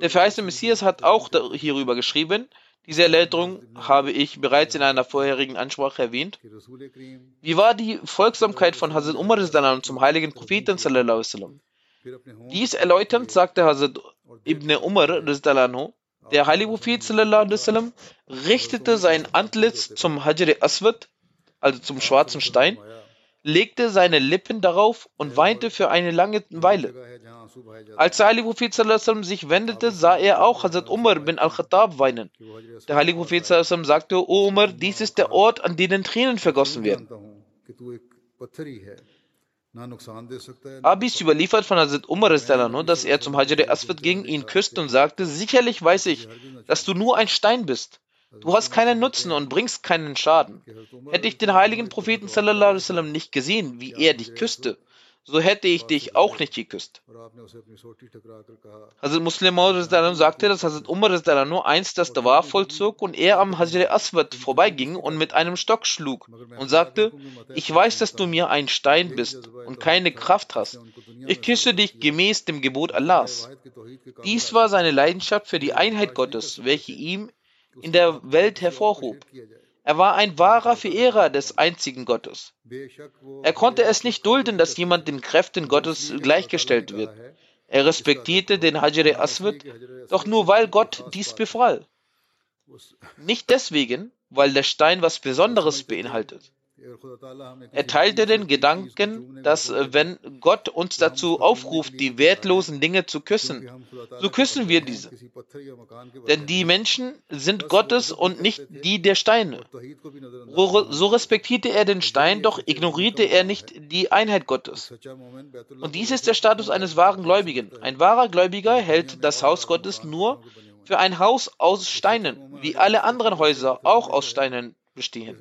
Der verheißene Messias hat auch hierüber geschrieben. Diese Erläuterung habe ich bereits in einer vorherigen Ansprache erwähnt. Wie war die Folgsamkeit von Hazrat Umar zum heiligen Propheten? Dies erläuternd sagte Hazrat Ibn Umar, der heilige Prophet richtete sein Antlitz zum Hajr Aswad, also zum schwarzen Stein, legte seine Lippen darauf und weinte für eine lange Weile. Als der heilige Prophet sich wendete, sah er auch Hazrat Umar bin al-Khattab weinen. Der heilige Prophet sagte, O Umar, dies ist der Ort, an dem Tränen vergossen werden. Abis überliefert von Hazrat Umar, dass er zum Hajr Aswad ging, ihn küsste und sagte, sicherlich weiß ich, dass du nur ein Stein bist. Du hast keinen Nutzen und bringst keinen Schaden. Hätte ich den heiligen Propheten sallam, nicht gesehen, wie er dich küsste, so hätte ich dich auch nicht geküsst. Hazrat Muslim sagte, dass Hazrat Umar nur einst das Dawah vollzog und er am Hazrat Aswad vorbeiging und mit einem Stock schlug und sagte, ich weiß, dass du mir ein Stein bist und keine Kraft hast. Ich küsse dich gemäß dem Gebot Allahs. Dies war seine Leidenschaft für die Einheit Gottes, welche ihm in der Welt hervorhob. Er war ein wahrer Verehrer des einzigen Gottes. Er konnte es nicht dulden, dass jemand den Kräften Gottes gleichgestellt wird. Er respektierte den Hajar Aswad, doch nur weil Gott dies befahl. Nicht deswegen, weil der Stein was Besonderes beinhaltet. Er teilte den Gedanken, dass äh, wenn Gott uns dazu aufruft, die wertlosen Dinge zu küssen, so küssen wir diese. Denn die Menschen sind Gottes und nicht die der Steine. So respektierte er den Stein, doch ignorierte er nicht die Einheit Gottes. Und dies ist der Status eines wahren Gläubigen. Ein wahrer Gläubiger hält das Haus Gottes nur für ein Haus aus Steinen, wie alle anderen Häuser auch aus Steinen bestehen.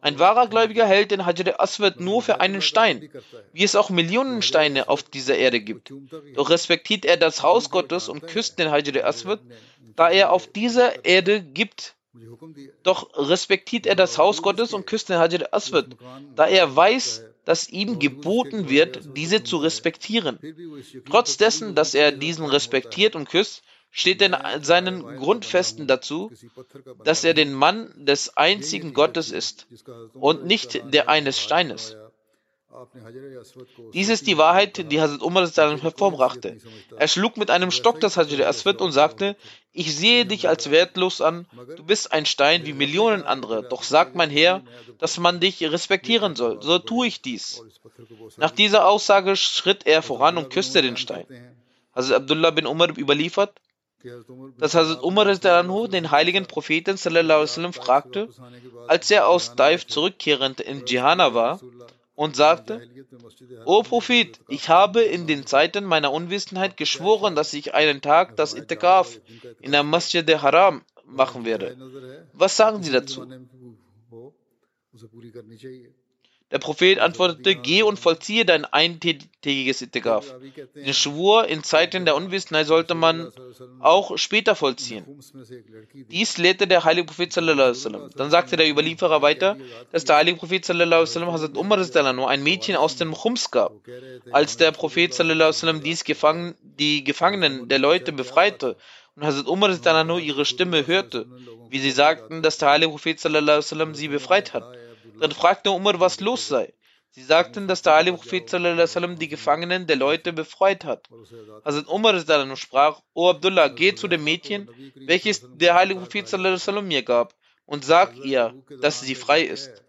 Ein wahrer Gläubiger hält den Hajar Aswad nur für einen Stein, wie es auch Millionen Steine auf dieser Erde gibt. Doch respektiert er das Haus Gottes und küsst den Hajar Aswad, da er auf dieser Erde gibt. Doch respektiert er das Haus Gottes und küsst den Hajar Aswad, da er weiß, dass ihm geboten wird, diese zu respektieren. Trotz dessen, dass er diesen respektiert und küsst, steht in seinen Grundfesten dazu, dass er den Mann des einzigen Gottes ist und nicht der eines Steines. Dies ist die Wahrheit, die Hazrat Umar hervorbrachte. Er schlug mit einem Stock das Hajar Aswad und sagte, ich sehe dich als wertlos an, du bist ein Stein wie Millionen andere, doch sagt mein Herr, dass man dich respektieren soll, so tue ich dies. Nach dieser Aussage schritt er voran und küsste den Stein. Hazrat Abdullah bin Umar überliefert, dass Hazrat Umar den heiligen Propheten sallam, fragte, als er aus Daif zurückkehrend in Jihana war und sagte, O Prophet, ich habe in den Zeiten meiner Unwissenheit geschworen, dass ich einen Tag das Itikaf in der Masjid Haram machen werde. Was sagen Sie dazu? Der Prophet antwortete, geh und vollziehe dein eintägiges Itikaf. Den Schwur in Zeiten der Unwissenheit sollte man auch später vollziehen. Dies lehrte der heilige Prophet sallallahu Dann sagte der Überlieferer weiter, dass der heilige Prophet sallallahu Hazrat Umar nur ein Mädchen aus dem Khums gab. Als der Prophet sallallahu dies Gefangen, die Gefangenen der Leute befreite. und Hazrat Umar nur ihre Stimme hörte, wie sie sagten, dass der heilige Prophet sallallahu sie befreit hat. Dann fragte Umar, was los sei. Sie sagten, dass der heilige Prophet die Gefangenen der Leute befreit hat. Hazrat Umar sallam, sprach, O Abdullah, geh zu dem Mädchen, welches der heilige Prophet mir gab, und sag ihr, dass sie frei ist.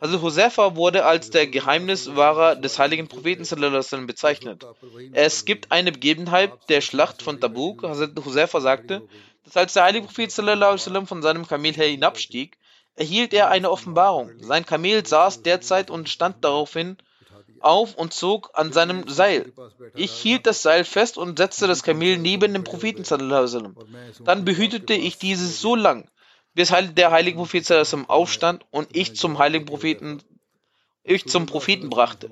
Also Hosefah wurde als der Geheimniswahrer des heiligen Propheten bezeichnet. Es gibt eine Begebenheit der Schlacht von Tabuk. Hazrat Hosefah sagte, dass als der heilige Prophet von seinem Kamel her hinabstieg, erhielt er eine Offenbarung. Sein Kamel saß derzeit und stand daraufhin auf und zog an seinem Seil. Ich hielt das Seil fest und setzte das Kamel neben dem Propheten. Dann behütete ich dieses so lang, bis der heilige Prophet aufstand und ich zum heiligen Propheten, ich zum Propheten brachte.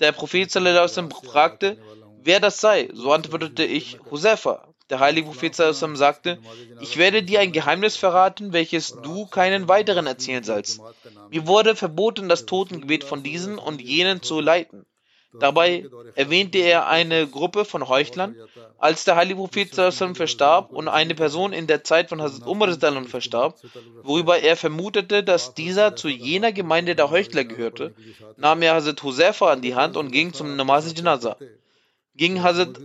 Der Prophet fragte, wer das sei. So antwortete ich, Husefa. Der heilige Prophet sagte, ich werde dir ein Geheimnis verraten, welches du keinen weiteren erzählen sollst. Mir wurde verboten, das Totengebet von diesen und jenen zu leiten. Dabei erwähnte er eine Gruppe von Heuchlern. Als der heilige Prophet verstarb und eine Person in der Zeit von Hazrat Umar verstarb, worüber er vermutete, dass dieser zu jener Gemeinde der Heuchler gehörte, nahm er Hazrat Husefa an die Hand und ging zum Namaz Janaza. Ging Hazrat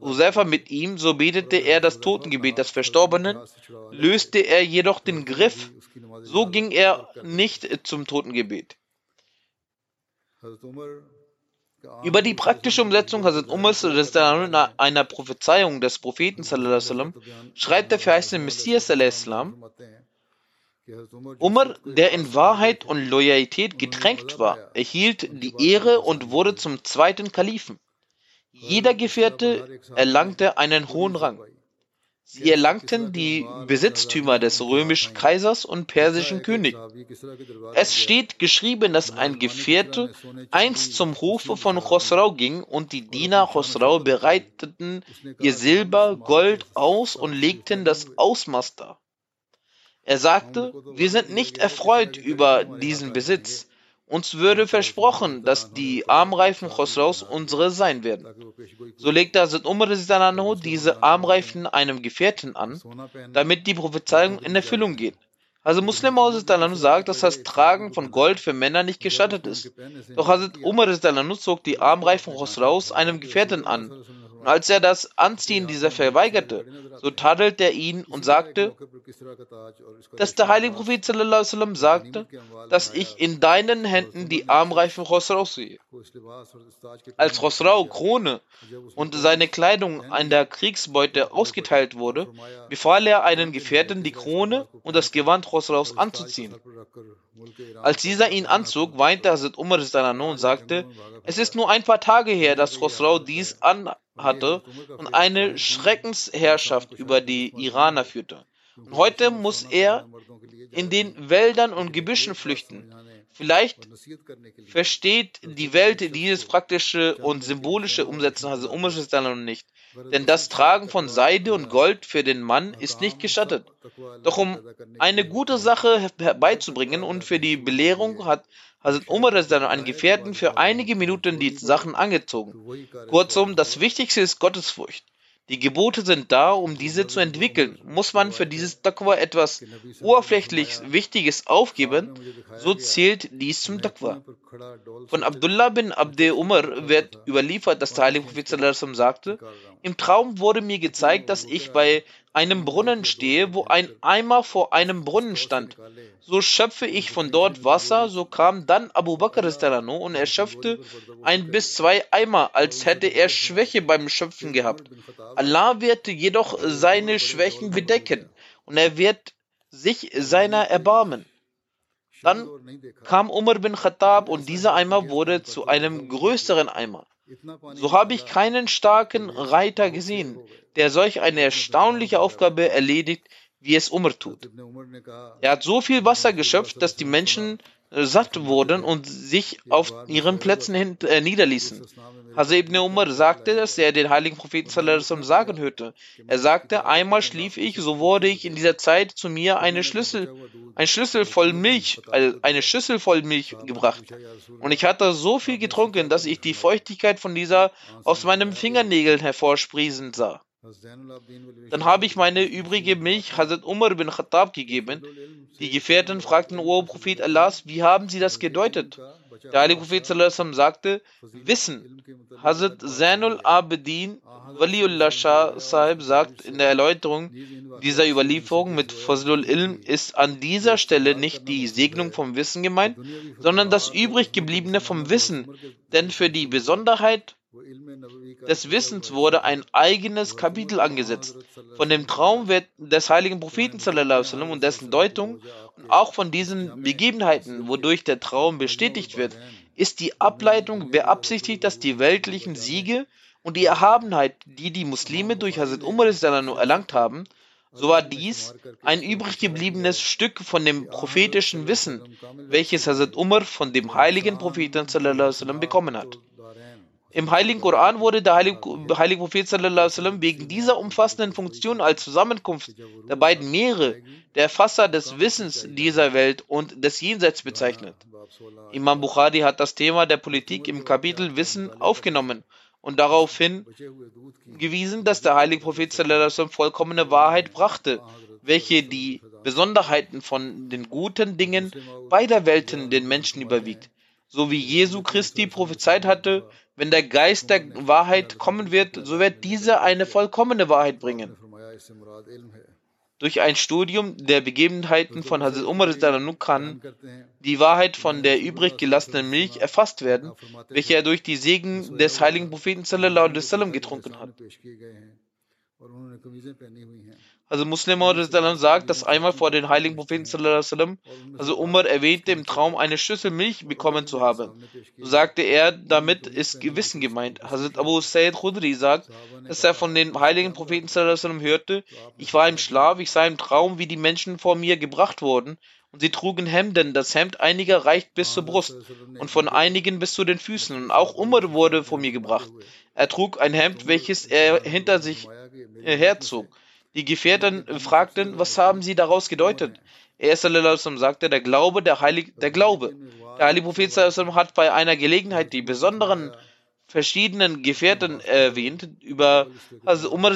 Husefa mit ihm, so betete er das Totengebet des Verstorbenen, löste er jedoch den Griff, so ging er nicht zum Totengebet. Über die praktische Umsetzung Hazrat Umars einer Prophezeiung des Propheten schreibt der verheißene Messias Umar, der in Wahrheit und Loyalität getränkt war, erhielt die Ehre und wurde zum zweiten Kalifen. Jeder Gefährte erlangte einen hohen Rang. Sie erlangten die Besitztümer des römischen Kaisers und persischen Königs. Es steht geschrieben, dass ein Gefährte einst zum Hofe von Chosrau ging und die Diener Chosrau bereiteten ihr Silber, Gold aus und legten das Ausmaß dar. Er sagte, wir sind nicht erfreut über diesen Besitz, uns würde versprochen, dass die Armreifen Chosraus unsere sein werden. So legte Hazrat Umar diese Armreifen einem Gefährten an, damit die Prophezeiung in Erfüllung geht. Also Muslim Moses sagt, dass das Tragen von Gold für Männer nicht gestattet ist. Doch Hazrat Umar zog die Armreifen Chosraus einem Gefährten an und als er das Anziehen dieser verweigerte, so tadelte er ihn und sagte, dass der heilige Prophet sallam, sagte, dass ich in deinen Händen die Armreifen Khosrau sehe. Als Khosrau Krone und seine Kleidung an der Kriegsbeute ausgeteilt wurde, befahl er einen Gefährten, die Krone und das Gewand Khosraus anzuziehen. Als dieser ihn anzog, weinte Hazrat Umar und sagte, es ist nur ein paar Tage her, dass Khosrau dies an hatte und eine Schreckensherrschaft über die Iraner führte. Und heute muss er in den Wäldern und Gebüschen flüchten. Vielleicht versteht die Welt dieses praktische und symbolische Umsetzen also noch nicht. Denn das Tragen von Seide und Gold für den Mann ist nicht gestattet. Doch um eine gute Sache herbeizubringen und für die Belehrung hat Hazrat Umar dann einen Gefährten für einige Minuten die Sachen angezogen. Kurzum, das Wichtigste ist Gottesfurcht. Die Gebote sind da, um diese zu entwickeln. Muss man für dieses Taqwa etwas oberflächlich Wichtiges aufgeben, so zählt dies zum Taqwa. Von Abdullah bin Abde Umar wird überliefert, dass der heilige Prophet sagte, im Traum wurde mir gezeigt, dass ich bei einem Brunnen stehe, wo ein Eimer vor einem Brunnen stand. So schöpfe ich von dort Wasser, so kam dann Abu Bakr und er schöpfte ein bis zwei Eimer, als hätte er Schwäche beim Schöpfen gehabt. Allah wird jedoch seine Schwächen bedecken und er wird sich seiner erbarmen. Dann kam Umar bin Khattab und dieser Eimer wurde zu einem größeren Eimer. So habe ich keinen starken Reiter gesehen, der solch eine erstaunliche Aufgabe erledigt, wie es Umar tut. Er hat so viel Wasser geschöpft, dass die Menschen äh, satt wurden und sich auf ihren Plätzen hin, äh, niederließen. Hazrat ibn Umar sagte, dass er den heiligen Propheten sagen hörte. Er sagte, einmal schlief ich, so wurde ich in dieser Zeit zu mir eine Schlüssel, ein Schlüssel voll Milch, also eine Schüssel voll Milch gebracht. Und ich hatte so viel getrunken, dass ich die Feuchtigkeit von dieser aus meinen Fingernägeln hervorsprießen sah. Dann habe ich meine übrige Milch Hazrat Umar bin Khattab gegeben. Die Gefährten fragten, O Prophet Allahs, wie haben Sie das gedeutet? Der heilige Prophet sagte, Wissen. Hazrat Zainul Abedin Waliullah Shah Sahib sagt in der Erläuterung dieser Überlieferung mit Fazlul Ilm ist an dieser Stelle nicht die Segnung vom Wissen gemeint, sondern das übrig gebliebene vom Wissen. Denn für die Besonderheit des Wissens wurde ein eigenes Kapitel angesetzt. Von dem Traum des heiligen Propheten und dessen Deutung und auch von diesen Begebenheiten, wodurch der Traum bestätigt wird, ist die Ableitung beabsichtigt, dass die weltlichen Siege und die Erhabenheit, die die Muslime durch Hazrat Umar erlangt haben, so war dies ein übrig gebliebenes Stück von dem prophetischen Wissen, welches Hazrat Umar von dem heiligen Propheten bekommen hat. Im Heiligen Koran wurde der heilige, heilige Prophet sallam, wegen dieser umfassenden Funktion als Zusammenkunft der beiden Meere, der Erfasser des Wissens dieser Welt und des Jenseits bezeichnet. Imam Bukhari hat das Thema der Politik im Kapitel Wissen aufgenommen und darauf hingewiesen, dass der heilige Prophet sallam, vollkommene Wahrheit brachte, welche die Besonderheiten von den guten Dingen beider Welten den Menschen überwiegt so wie Jesu Christi prophezeit hatte, wenn der Geist der Wahrheit kommen wird, so wird dieser eine vollkommene Wahrheit bringen. Durch ein Studium der Begebenheiten von Hazrat Umar kann die Wahrheit von der übrig gelassenen Milch erfasst werden, welche er durch die Segen des heiligen Propheten getrunken hat. Also Muslim sagt, dass einmal vor den heiligen Propheten also Umar erwähnte im Traum eine Schüssel Milch bekommen zu haben. So sagte er, damit ist Gewissen gemeint. Hazrat Abu Sayyid Khudri sagt, dass er von den heiligen Propheten hörte, ich war im Schlaf, ich sah im Traum, wie die Menschen vor mir gebracht wurden und sie trugen Hemden. Das Hemd einiger reicht bis zur Brust und von einigen bis zu den Füßen. Und auch Umar wurde vor mir gebracht. Er trug ein Hemd, welches er hinter sich herzog. Die Gefährten fragten, was haben sie daraus gedeutet? Er sagte, der Glaube, der Heilige, der Glaube. Der heilige Prophet hat bei einer Gelegenheit die besonderen verschiedenen Gefährten erwähnt, über also Umar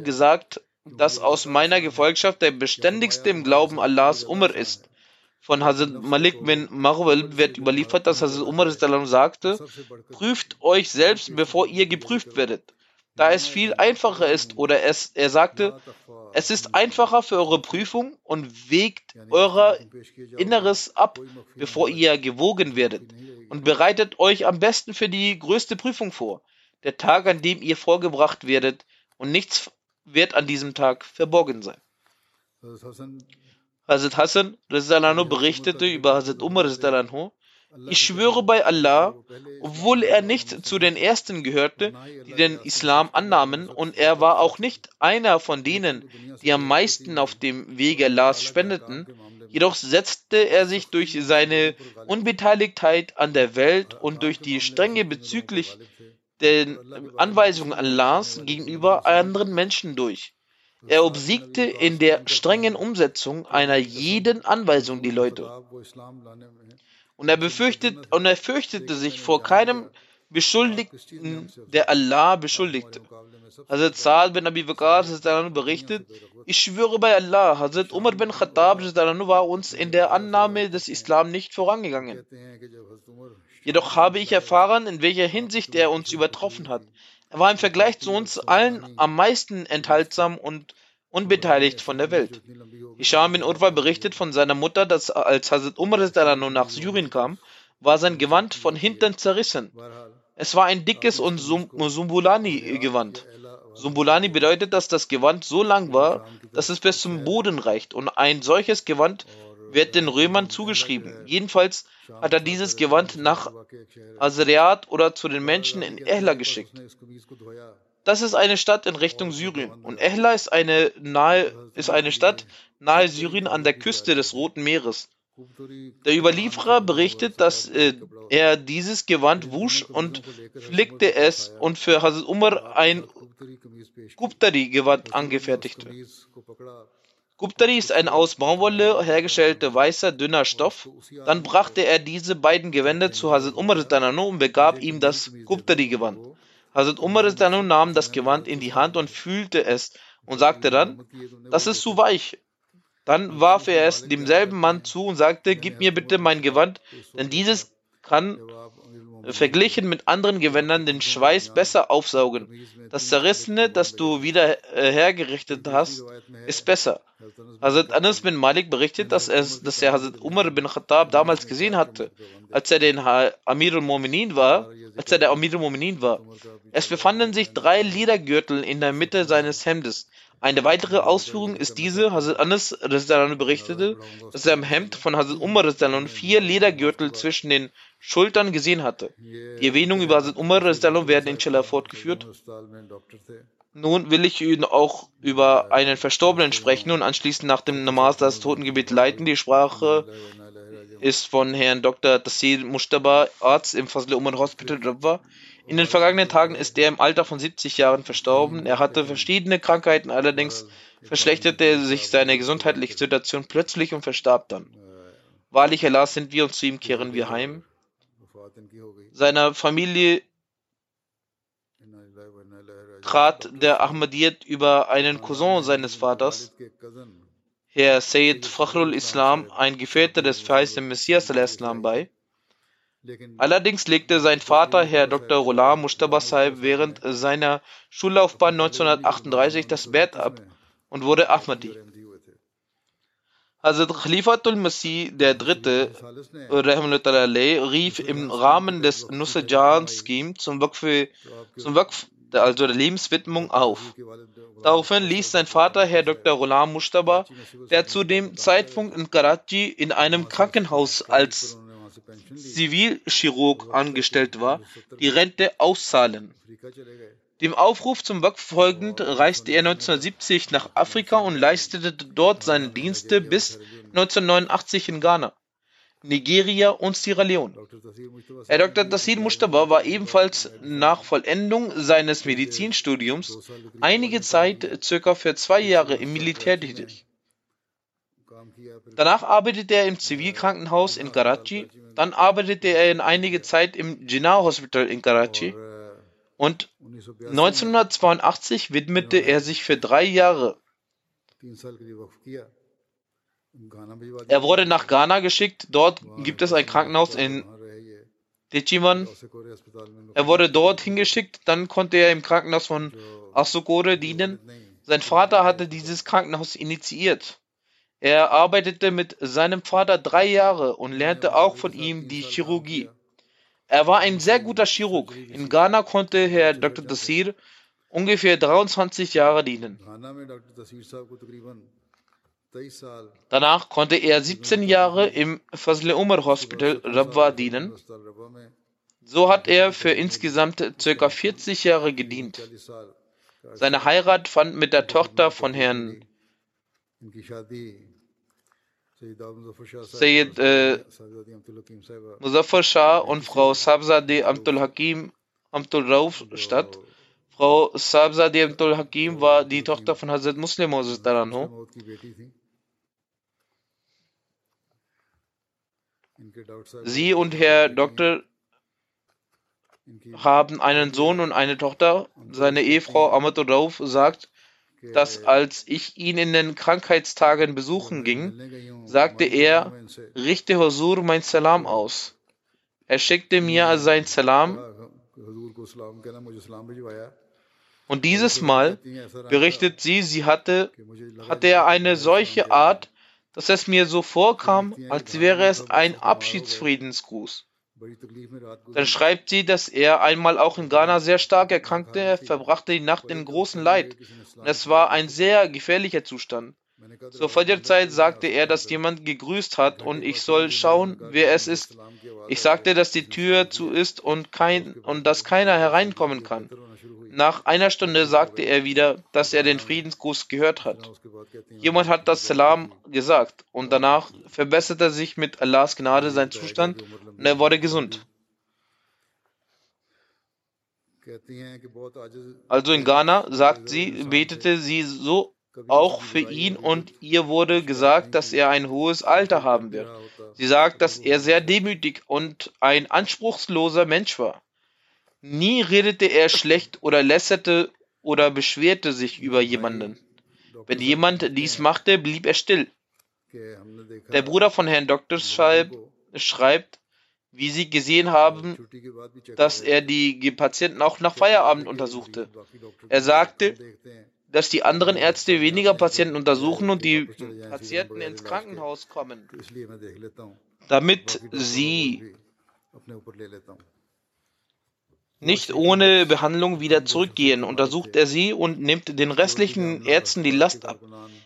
gesagt, dass aus meiner Gefolgschaft der beständigste im Glauben Allahs Umar ist. Von Hazrat Malik bin Marwal wird überliefert, dass Hazrat Umar sagte, prüft euch selbst, bevor ihr geprüft werdet. Da es viel einfacher ist, oder es, er sagte, es ist einfacher für eure Prüfung und wägt euer Inneres ab, bevor ihr gewogen werdet, und bereitet euch am besten für die größte Prüfung vor, der Tag, an dem ihr vorgebracht werdet, und nichts wird an diesem Tag verborgen sein. Hazrat Hassan berichtete über Hazrat Umar ich schwöre bei Allah, obwohl er nicht zu den Ersten gehörte, die den Islam annahmen, und er war auch nicht einer von denen, die am meisten auf dem Wege Allahs spendeten, jedoch setzte er sich durch seine Unbeteiligtheit an der Welt und durch die Strenge bezüglich den Anweisungen Allahs gegenüber anderen Menschen durch. Er obsiegte in der strengen Umsetzung einer jeden Anweisung die Leute. Und er befürchtet und er fürchtete sich vor keinem Beschuldigten, der Allah beschuldigte. Hazrat Saad bin Abi Bakr berichtet, ich schwöre bei Allah, Hazrat Umar bin Khattab war uns in der Annahme des Islam nicht vorangegangen. Jedoch habe ich erfahren, in welcher Hinsicht er uns übertroffen hat. Er war im Vergleich zu uns allen am meisten enthaltsam und unbeteiligt von der Welt. Hisham bin Urwa berichtet von seiner Mutter, dass als Hazrat Umar nach Syrien kam, war sein Gewand von hinten zerrissen. Es war ein dickes und Sumbulani-Gewand. Sumbulani bedeutet, dass das Gewand so lang war, dass es bis zum Boden reicht. Und ein solches Gewand wird den Römern zugeschrieben. Jedenfalls hat er dieses Gewand nach Azriat oder zu den Menschen in Ehla geschickt. Das ist eine Stadt in Richtung Syrien. Und Ehla ist eine, nahe, ist eine Stadt nahe Syrien an der Küste des Roten Meeres. Der Überlieferer berichtet, dass äh, er dieses Gewand wusch und flickte es und für Hazrat Umar ein Guptari-Gewand angefertigte. Guptari ist ein aus Baumwolle hergestellter weißer, dünner Stoff. Dann brachte er diese beiden Gewänder zu Hazrat Umar und begab ihm das Guptari-Gewand. Hazrat Umar nahm das Gewand in die Hand und fühlte es und sagte dann, das ist zu weich. Dann warf er es demselben Mann zu und sagte, gib mir bitte mein Gewand, denn dieses kann verglichen mit anderen Gewändern den Schweiß besser aufsaugen. Das Zerrissene, das du wieder äh, hergerichtet hast, ist besser. Hazrat Anas bin Malik berichtet, dass er, dass er Hazrat Umar bin Khattab damals gesehen hatte, als er den Amir al-Mu'minin war, als er der Amir al-Mu'minin war. Es befanden sich drei Ledergürtel in der Mitte seines Hemdes. Eine weitere Ausführung ist diese, Hazrat Anas berichtete, dass er im Hemd von Hazrat Umar vier Ledergürtel zwischen den Schultern gesehen hatte. Die Erwähnungen über Hazrat Umar werden inshallah fortgeführt. Nun will ich Ihnen auch über einen Verstorbenen sprechen und anschließend nach dem Namaz das Totengebet leiten. Die Sprache ist von Herrn Dr. Tassir Mushtaba, Arzt im Fazl Umar Hospital Rabwa. In den vergangenen Tagen ist er im Alter von 70 Jahren verstorben. Er hatte verschiedene Krankheiten, allerdings verschlechterte sich seine gesundheitliche Situation plötzlich und verstarb dann. Wahrlich, Allah, sind wir und zu ihm kehren wir heim. Seiner Familie trat der Ahmadiyyat über einen Cousin seines Vaters, Herr Sayyid Fakhrul Islam, ein Gefährte des verheißenen Messias Islam bei. Allerdings legte sein Vater, Herr Dr. Ghulam Mushtaba Sahib, während seiner Schullaufbahn 1938 das Bett ab und wurde Ahmadi. Hazrat Khalifatul Masih III. rief im Rahmen des Nusrajan Scheme zum Waqf, zum Waqf also der Lebenswidmung, auf. Daraufhin ließ sein Vater, Herr Dr. Ghulam Mushtaba, der zu dem Zeitpunkt in Karachi in einem Krankenhaus als Zivilchirurg angestellt war, die Rente auszahlen. Dem Aufruf zum Waqf folgend reiste er 1970 nach Afrika und leistete dort seine Dienste bis 1989 in Ghana. Nigeria und Sierra Leone. Herr Dr. Tassir Mustafa war ebenfalls nach Vollendung seines Medizinstudiums einige Zeit, circa für zwei Jahre, im Militär tätig. Danach arbeitete er im Zivilkrankenhaus in Karachi, dann arbeitete er in einige Zeit im Jinnah Hospital in Karachi und 1982 widmete er sich für drei Jahre er wurde nach Ghana geschickt. Dort gibt es ein Krankenhaus in Dechiman. Er wurde dort hingeschickt. Dann konnte er im Krankenhaus von Asokore dienen. Sein Vater hatte dieses Krankenhaus initiiert. Er arbeitete mit seinem Vater drei Jahre und lernte auch von ihm die Chirurgie. Er war ein sehr guter Chirurg. In Ghana konnte Herr Dr. Tassir ungefähr 23 Jahre dienen. Danach konnte er 17 Jahre im Fazle Umar Hospital Rabwa dienen. So hat er für insgesamt ca. 40 Jahre gedient. Seine Heirat fand mit der Tochter von Herrn Sayyid äh, Muzaffar Shah und Frau Sabzadeh Amtul Hakim Amtul Rauf statt. Frau Sabzadeh Amtul Hakim war die Tochter von Hazrat Muslim Daranho. Sie und Herr Doktor haben einen Sohn und eine Tochter. Seine Ehefrau Amatul Rauf sagt, dass als ich ihn in den Krankheitstagen besuchen ging, sagte er, richte Hosur mein Salam aus. Er schickte mir sein Salam und dieses Mal, berichtet sie, sie hatte, hatte er eine solche Art, dass es mir so vorkam, als wäre es ein Abschiedsfriedensgruß. Dann schreibt sie, dass er einmal auch in Ghana sehr stark erkrankte, er verbrachte die Nacht in großem Leid. und es war ein sehr gefährlicher Zustand. Zur Fajr-Zeit sagte er, dass jemand gegrüßt hat und ich soll schauen, wer es ist. Ich sagte, dass die Tür zu ist und, kein, und dass keiner hereinkommen kann. Nach einer Stunde sagte er wieder, dass er den Friedensgruß gehört hat. Jemand hat das Salam gesagt und danach verbesserte sich mit Allahs Gnade sein Zustand und er wurde gesund. Also in Ghana, sagt sie, betete sie so auch für ihn und ihr wurde gesagt, dass er ein hohes Alter haben wird. Sie sagt, dass er sehr demütig und ein anspruchsloser Mensch war. Nie redete er schlecht oder lässerte oder beschwerte sich über jemanden. Wenn jemand dies machte, blieb er still. Der Bruder von Herrn Dr. Scheib schreibt, wie Sie gesehen haben, dass er die Patienten auch nach Feierabend untersuchte. Er sagte, dass die anderen Ärzte weniger Patienten untersuchen und die Patienten ins Krankenhaus kommen, damit sie nicht ohne Behandlung wieder zurückgehen. Untersucht er sie und nimmt den restlichen Ärzten die Last ab.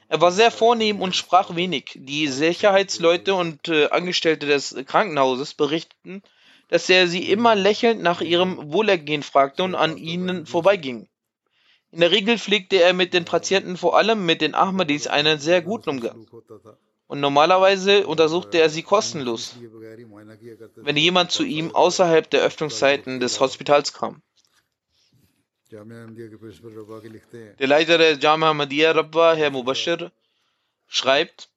Er war sehr vornehm und sprach wenig. Die Sicherheitsleute und äh, Angestellte des Krankenhauses berichteten, dass er sie immer lächelnd nach ihrem Wohlergehen fragte und an ihnen vorbeiging. In der Regel pflegte er mit den Patienten, vor allem mit den Ahmadis, einen sehr guten Umgang. Und normalerweise untersuchte er sie kostenlos, wenn jemand zu ihm außerhalb der Öffnungszeiten des Hospitals kam. Der Leiter der Jama Ahmadiyya Rabba, Herr Mubashir, schreibt,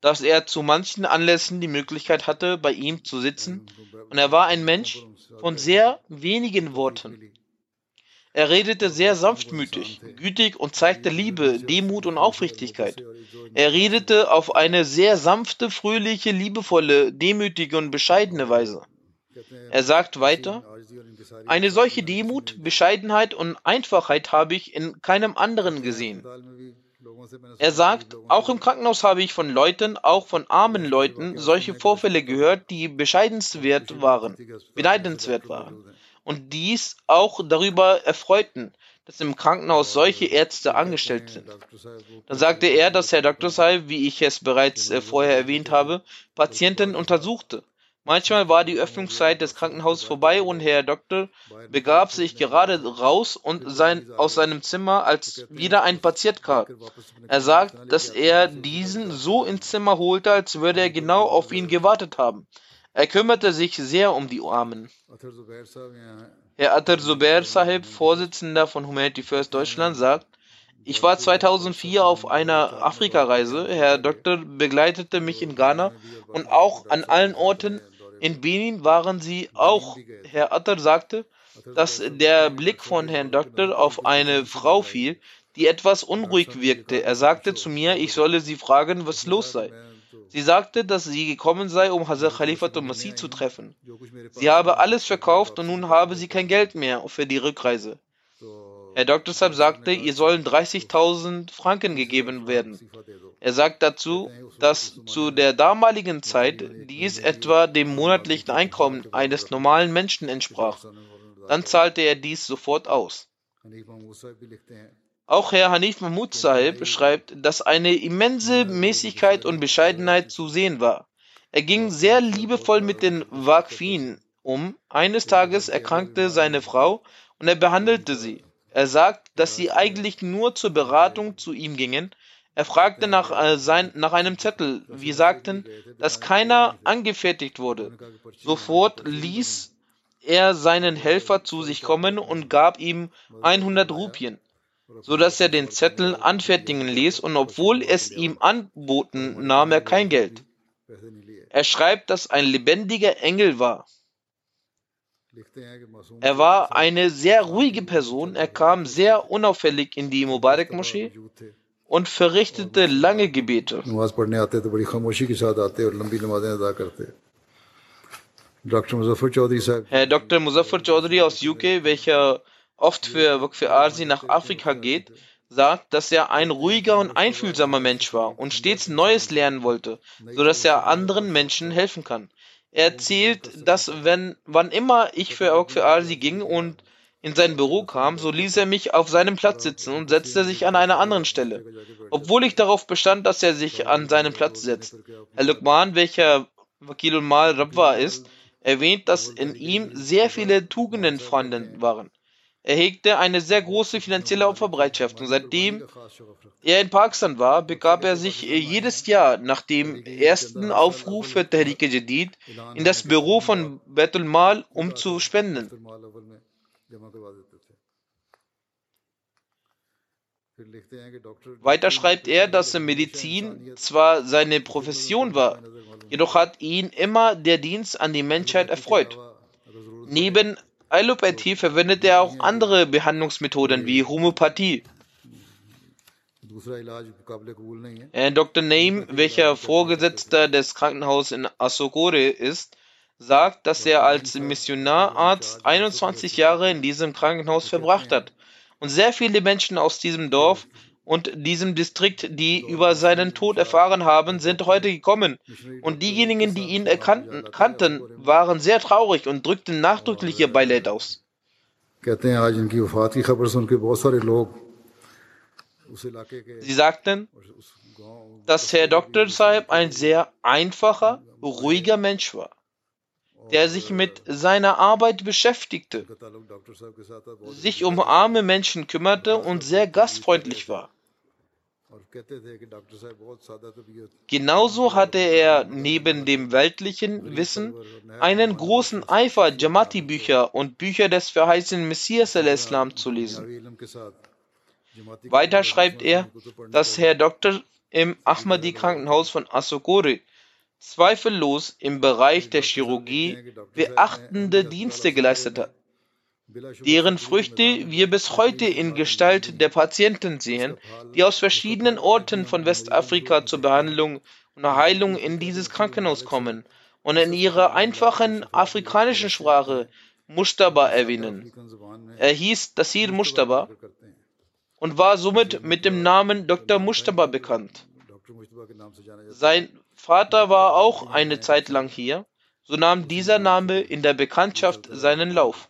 dass er zu manchen Anlässen die Möglichkeit hatte, bei ihm zu sitzen, und er war ein Mensch von sehr wenigen Worten. Er redete sehr sanftmütig, gütig und zeigte Liebe, Demut und Aufrichtigkeit. Er redete auf eine sehr sanfte, fröhliche, liebevolle, demütige und bescheidene Weise. Er sagt weiter, eine solche Demut, Bescheidenheit und Einfachheit habe ich in keinem anderen gesehen. Er sagt, auch im Krankenhaus habe ich von Leuten, auch von armen Leuten, solche Vorfälle gehört, die bescheidenswert waren, beneidenswert waren und dies auch darüber erfreuten, dass im Krankenhaus solche Ärzte angestellt sind. Dann sagte er, dass Herr Dr. Sai, wie ich es bereits äh, vorher erwähnt habe, Patienten untersuchte. Manchmal war die Öffnungszeit des Krankenhauses vorbei und Herr Doktor begab sich gerade raus und sein, aus seinem Zimmer, als wieder ein Patient kam. Er sagt, dass er diesen so ins Zimmer holte, als würde er genau auf ihn gewartet haben. Er kümmerte sich sehr um die Armen. Herr Atar Zubair Sahib, Vorsitzender von Humanity First Deutschland, sagt, ich war 2004 auf einer Afrikareise. Herr Doktor begleitete mich in Ghana und auch an allen Orten. In Benin waren sie auch. Herr Atar sagte, dass der Blick von Herrn Doktor auf eine Frau fiel, die etwas unruhig wirkte. Er sagte zu mir, ich solle sie fragen, was los sei. Sie sagte, dass sie gekommen sei, um Hazrat Khalifatul Masih zu treffen. Sie habe alles verkauft und nun habe sie kein Geld mehr für die Rückreise. Herr Dr. Saab sagte, ihr sollen 30.000 Franken gegeben werden. Er sagt dazu, dass zu der damaligen Zeit dies etwa dem monatlichen Einkommen eines normalen Menschen entsprach. Dann zahlte er dies sofort aus. Auch Herr Hanif Mahmud Sahib schreibt, dass eine immense Mäßigkeit und Bescheidenheit zu sehen war. Er ging sehr liebevoll mit den Waqfin um. Eines Tages erkrankte seine Frau und er behandelte sie. Er sagt, dass sie eigentlich nur zur Beratung zu ihm gingen. Er fragte nach, äh, sein, nach einem Zettel. Wir sagten, dass keiner angefertigt wurde. Sofort ließ er seinen Helfer zu sich kommen und gab ihm 100 Rupien so dass er den Zettel anfertigen ließ und obwohl es ihm anboten, nahm er kein Geld. Er schreibt, dass ein lebendiger Engel war. Er war eine sehr ruhige Person, er kam sehr unauffällig in die Mubarak-Moschee und verrichtete lange Gebete. Herr Dr. Muzaffar Chaudhry aus UK, welcher oft für, für Arsi nach Afrika geht, sagt, dass er ein ruhiger und einfühlsamer Mensch war und stets Neues lernen wollte, so dass er anderen Menschen helfen kann. Er erzählt, dass wenn, wann immer ich für für Arsi ging und in sein Büro kam, so ließ er mich auf seinem Platz sitzen und setzte sich an einer anderen Stelle, obwohl ich darauf bestand, dass er sich an seinen Platz setzt. Herr Lukman, welcher Wakilul Mal Rabwa ist, erwähnt, dass in ihm sehr viele Tugenden vorhanden waren. Er hegte eine sehr große finanzielle Opferbereitschaft und seitdem er in Pakistan war, begab er sich jedes Jahr nach dem ersten Aufruf für Tehrik Jadid in das Büro von Betul Mal, um zu spenden. Weiter schreibt er, dass Medizin zwar seine Profession war, jedoch hat ihn immer der Dienst an die Menschheit erfreut. Neben Allopathie verwendet er auch andere Behandlungsmethoden wie Homöopathie. Herr Dr. Naim, welcher Vorgesetzter des Krankenhauses in Asokore ist, sagt, dass er als Missionararzt 21 Jahre in diesem Krankenhaus verbracht hat und sehr viele Menschen aus diesem Dorf und diesem Distrikt, die über seinen Tod erfahren haben, sind heute gekommen. Und diejenigen, die ihn erkannten, kannten, waren sehr traurig und drückten nachdrücklich ihr Beileid aus. Sie sagten, dass Herr Dr. Saib ein sehr einfacher, ruhiger Mensch war, der sich mit seiner Arbeit beschäftigte, sich um arme Menschen kümmerte und sehr gastfreundlich war. Genauso hatte er neben dem weltlichen Wissen einen großen Eifer, Jamati-Bücher und Bücher des verheißenen Messias al-Islam zu lesen. Weiter schreibt er, dass Herr Doktor im Ahmadi-Krankenhaus von Asokore zweifellos im Bereich der Chirurgie beachtende Dienste geleistet hat, deren Früchte wir bis heute in Gestalt der Patienten sehen, die aus verschiedenen Orten von Westafrika zur Behandlung und Heilung in dieses Krankenhaus kommen und in ihrer einfachen afrikanischen Sprache Mustaba erwähnen. Er hieß Tasir Mustaba und war somit mit dem Namen Dr. Mustaba bekannt. Sein Vater war auch eine Zeit lang hier, so nahm dieser Name in der Bekanntschaft seinen Lauf.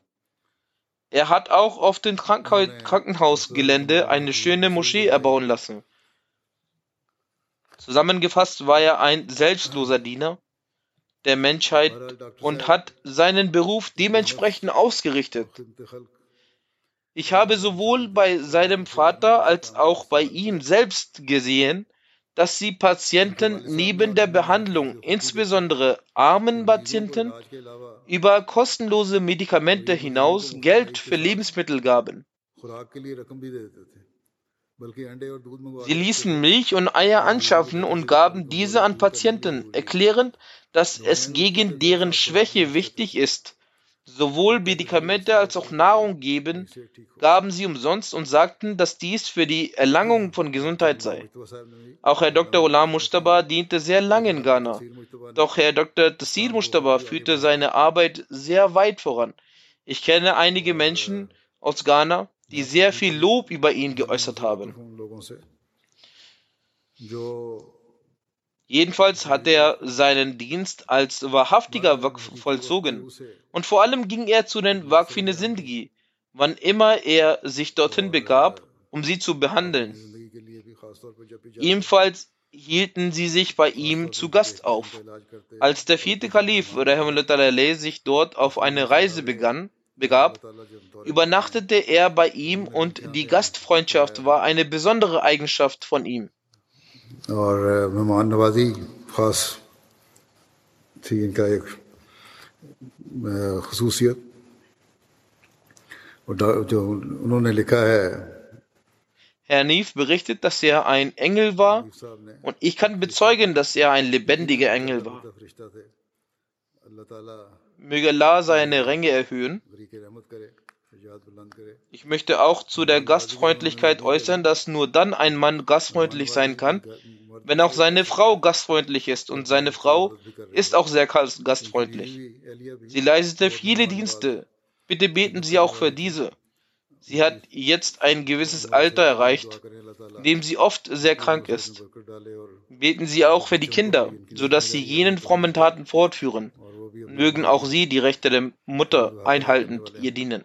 Er hat auch auf dem Krankenhausgelände eine schöne Moschee erbauen lassen. Zusammengefasst war er ein selbstloser Diener der Menschheit und hat seinen Beruf dementsprechend ausgerichtet. Ich habe sowohl bei seinem Vater als auch bei ihm selbst gesehen, dass sie Patienten neben der Behandlung, insbesondere armen Patienten, über kostenlose Medikamente hinaus Geld für Lebensmittel gaben. Sie ließen Milch und Eier anschaffen und gaben diese an Patienten, erklärend, dass es gegen deren Schwäche wichtig ist, sowohl Medikamente als auch Nahrung geben, gaben sie umsonst und sagten, dass dies für die Erlangung von Gesundheit sei. Auch Herr Dr. Olam Mustaba diente sehr lange in Ghana. Doch Herr Dr. Tassir Mustaba führte seine Arbeit sehr weit voran. Ich kenne einige Menschen aus Ghana, die sehr viel Lob über ihn geäußert haben. Jedenfalls hat er seinen Dienst als wahrhaftiger Waqf vollzogen. Und vor allem ging er zu den Waqfine Sindhi, wann immer er sich dorthin begab, um sie zu behandeln. Ebenfalls hielten sie sich bei ihm zu Gast auf. Als der vierte Kalif sich dort auf eine Reise begann, begab, übernachtete er bei ihm und die Gastfreundschaft war eine besondere Eigenschaft von ihm. और मेहमान नवाजी ख़ास थी इनका एक खसूसियत और जो उन्होंने लिखा है Herr Neve berichtet, dass er ein Engel war und ich kann bezeugen, dass er ein lebendiger Engel war. Möge Allah seine Ränge erhöhen. Ich möchte auch zu der Gastfreundlichkeit äußern, dass nur dann ein Mann gastfreundlich sein kann, wenn auch seine Frau gastfreundlich ist und seine Frau ist auch sehr gastfreundlich. Sie leistete viele Dienste. Bitte beten Sie auch für diese. Sie hat jetzt ein gewisses Alter erreicht, in dem sie oft sehr krank ist. Beten Sie auch für die Kinder, sodass sie jenen frommen Taten fortführen. Mögen auch sie die Rechte der Mutter einhaltend ihr dienen.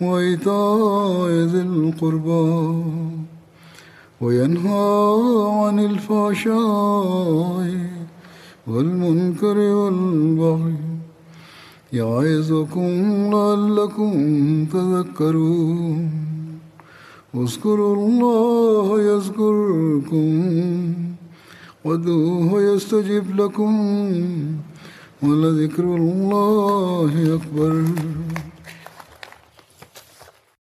وإيتاء ذي القربى وينهى عن الفحشاء والمنكر والبغي يعظكم لعلكم تذكرون. واذكروا الله يذكركم وادعوه يستجب لكم ولذكر الله أكبر.